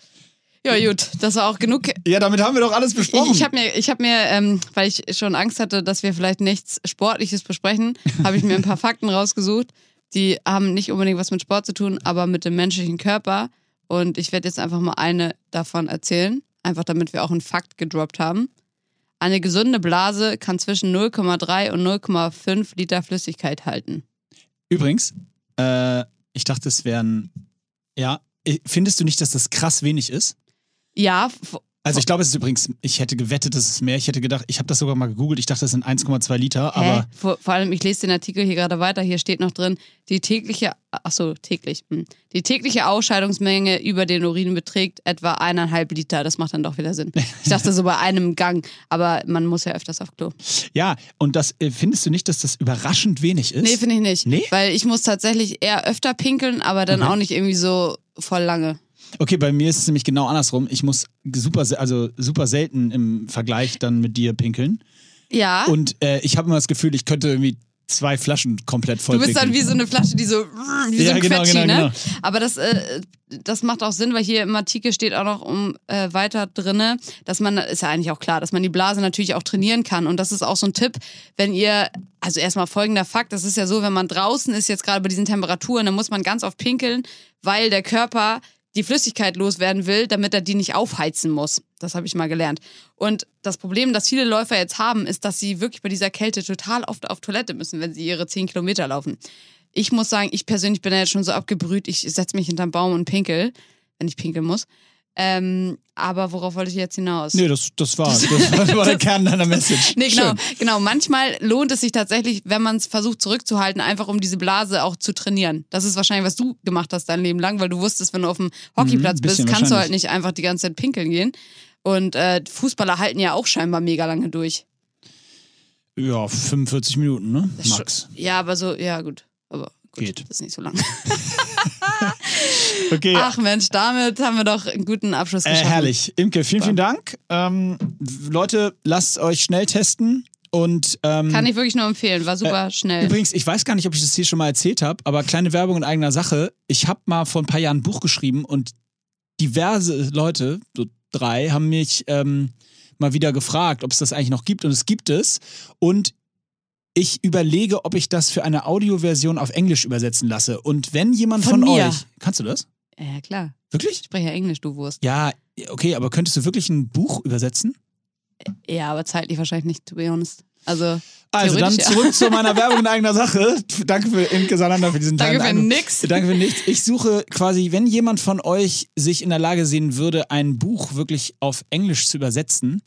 Ja, gut, das war auch genug. Ja, damit haben wir doch alles besprochen. Ich, ich habe mir, ich hab mir ähm, weil ich schon Angst hatte, dass wir vielleicht nichts Sportliches besprechen, habe ich mir ein paar Fakten rausgesucht. Die haben nicht unbedingt was mit Sport zu tun, aber mit dem menschlichen Körper. Und ich werde jetzt einfach mal eine davon erzählen, einfach damit wir auch einen Fakt gedroppt haben. Eine gesunde Blase kann zwischen 0,3 und 0,5 Liter Flüssigkeit halten. Übrigens, äh, ich dachte, es wären. Ja, äh, findest du nicht, dass das krass wenig ist? Ja, Also ich glaube, es ist übrigens, ich hätte gewettet, es ist mehr. Ich hätte gedacht, ich habe das sogar mal gegoogelt, ich dachte, es sind 1,2 Liter, Hä? aber Vor, vor allem, ich lese den Artikel hier gerade weiter. Hier steht noch drin, die tägliche, ach so, täglich, hm. die tägliche Ausscheidungsmenge über den Urin beträgt etwa eineinhalb Liter. Das macht dann doch wieder Sinn. Ich dachte so bei einem Gang, aber man muss ja öfters auf Klo. ja, und das äh, findest du nicht, dass das überraschend wenig ist? Nee, finde ich nicht. Nee? Weil ich muss tatsächlich eher öfter pinkeln, aber dann Okay. auch nicht irgendwie so voll lange. Okay, bei mir ist es nämlich genau andersrum. Ich muss super, also super selten im Vergleich dann mit dir pinkeln. Ja. Und äh, ich habe immer das Gefühl, ich könnte irgendwie zwei Flaschen komplett voll Du bist dann wie so eine Flasche, die so wie so Ja, ein genau, Quetschi, genau, ne? genau. Aber das, äh, das macht auch Sinn, weil hier im Artikel steht auch noch um äh, weiter drinne, dass man, ist ja eigentlich auch klar, dass man die Blase natürlich auch trainieren kann. Und das ist auch so ein Tipp, wenn ihr, also erstmal folgender Fakt, das ist ja so, wenn man draußen ist, jetzt gerade bei diesen Temperaturen, dann muss man ganz oft pinkeln, weil der Körper die Flüssigkeit loswerden will, damit er die nicht aufheizen muss. Das habe ich mal gelernt. Und das Problem, das viele Läufer jetzt haben, ist, dass sie wirklich bei dieser Kälte total oft auf Toilette müssen, wenn sie ihre 10 Kilometer laufen. Ich muss sagen, ich persönlich bin ja jetzt schon so abgebrüht, ich setze mich hinterm Baum und pinkel, wenn ich pinkeln muss. Ähm, aber worauf wollte ich jetzt hinaus? Nee, das, das war, das war, war der [LAUGHS] Kern deiner Message. Nee, genau, Schön. genau. Manchmal lohnt es sich tatsächlich, wenn man es versucht zurückzuhalten, einfach um diese Blase auch zu trainieren. Das ist wahrscheinlich, was du gemacht hast dein Leben lang, weil du wusstest, wenn du auf dem Hockeyplatz Mhm, bist, kannst du halt nicht einfach die ganze Zeit pinkeln gehen. Und äh, Fußballer halten ja auch scheinbar mega lange durch. Ja, 45 Minuten, ne? Das Max. Ja, aber so, ja gut. Aber gut, Geht. das ist nicht so lang. [LAUGHS] Okay, Ach Mensch, damit haben wir doch einen guten Abschluss äh, geschaffen. herrlich. Imke, vielen, vielen Dank. Ähm, Leute, lasst euch schnell testen und ähm, Kann ich wirklich nur empfehlen, war super schnell. Übrigens, ich weiß gar nicht, ob ich das hier schon mal erzählt habe, aber kleine Werbung in eigener Sache. Ich habe mal vor ein paar Jahren ein Buch geschrieben und diverse Leute, so drei, haben mich ähm, mal wieder gefragt, ob es das eigentlich noch gibt und es gibt es. Und ich überlege, ob ich das für eine Audioversion auf Englisch übersetzen lasse. Und wenn jemand Von von, euch. Kannst du das? Ja, klar. Wirklich? Ich spreche ja Englisch, du Wurst. Ja, okay, aber könntest du wirklich ein Buch übersetzen? Ja, aber zeitlich wahrscheinlich nicht, to be honest. Also, Also dann ja. zurück zu meiner [LAUGHS] Werbung in eigener Sache. Danke für Imke Salander für diesen Danke für nix. Danke für nichts. Ich suche quasi, wenn jemand von euch sich in der Lage sehen würde, ein Buch wirklich auf Englisch zu übersetzen,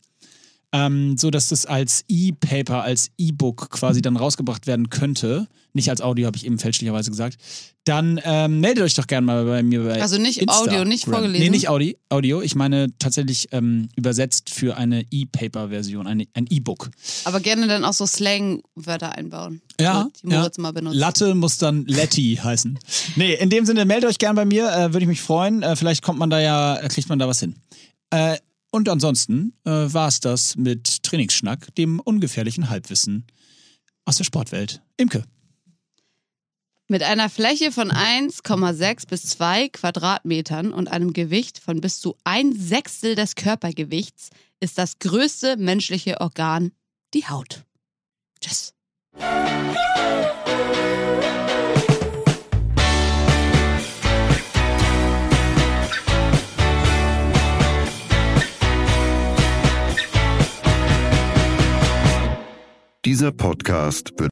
ähm, so dass das als E-Paper, als E-Book quasi dann rausgebracht werden könnte, nicht als Audio, habe ich eben fälschlicherweise gesagt, dann ähm, meldet euch doch gerne mal bei mir bei Also nicht Instagram. Audio, nicht vorgelesen? Nee, nicht Audi, Audio. Ich meine tatsächlich ähm, übersetzt für eine E-Paper-Version, eine, ein E-Book. Aber gerne dann auch so Slang-Wörter einbauen. Ja, Die Moritz mal benutzt. Latte muss dann Letty heißen. Nee, in dem Sinne, meldet euch gern bei mir, äh, würde ich mich freuen. Äh, vielleicht kommt man da ja, äh, kriegt man da was hin. Äh, und ansonsten äh, war es das mit Trainingsschnack, dem ungefährlichen Halbwissen aus der Sportwelt. Imke. Mit einer Fläche von 1,6 bis 2 Quadratmetern und einem Gewicht von bis zu ein Sechstel des Körpergewichts ist das größte menschliche Organ die Haut. Tschüss. Dieser Podcast wird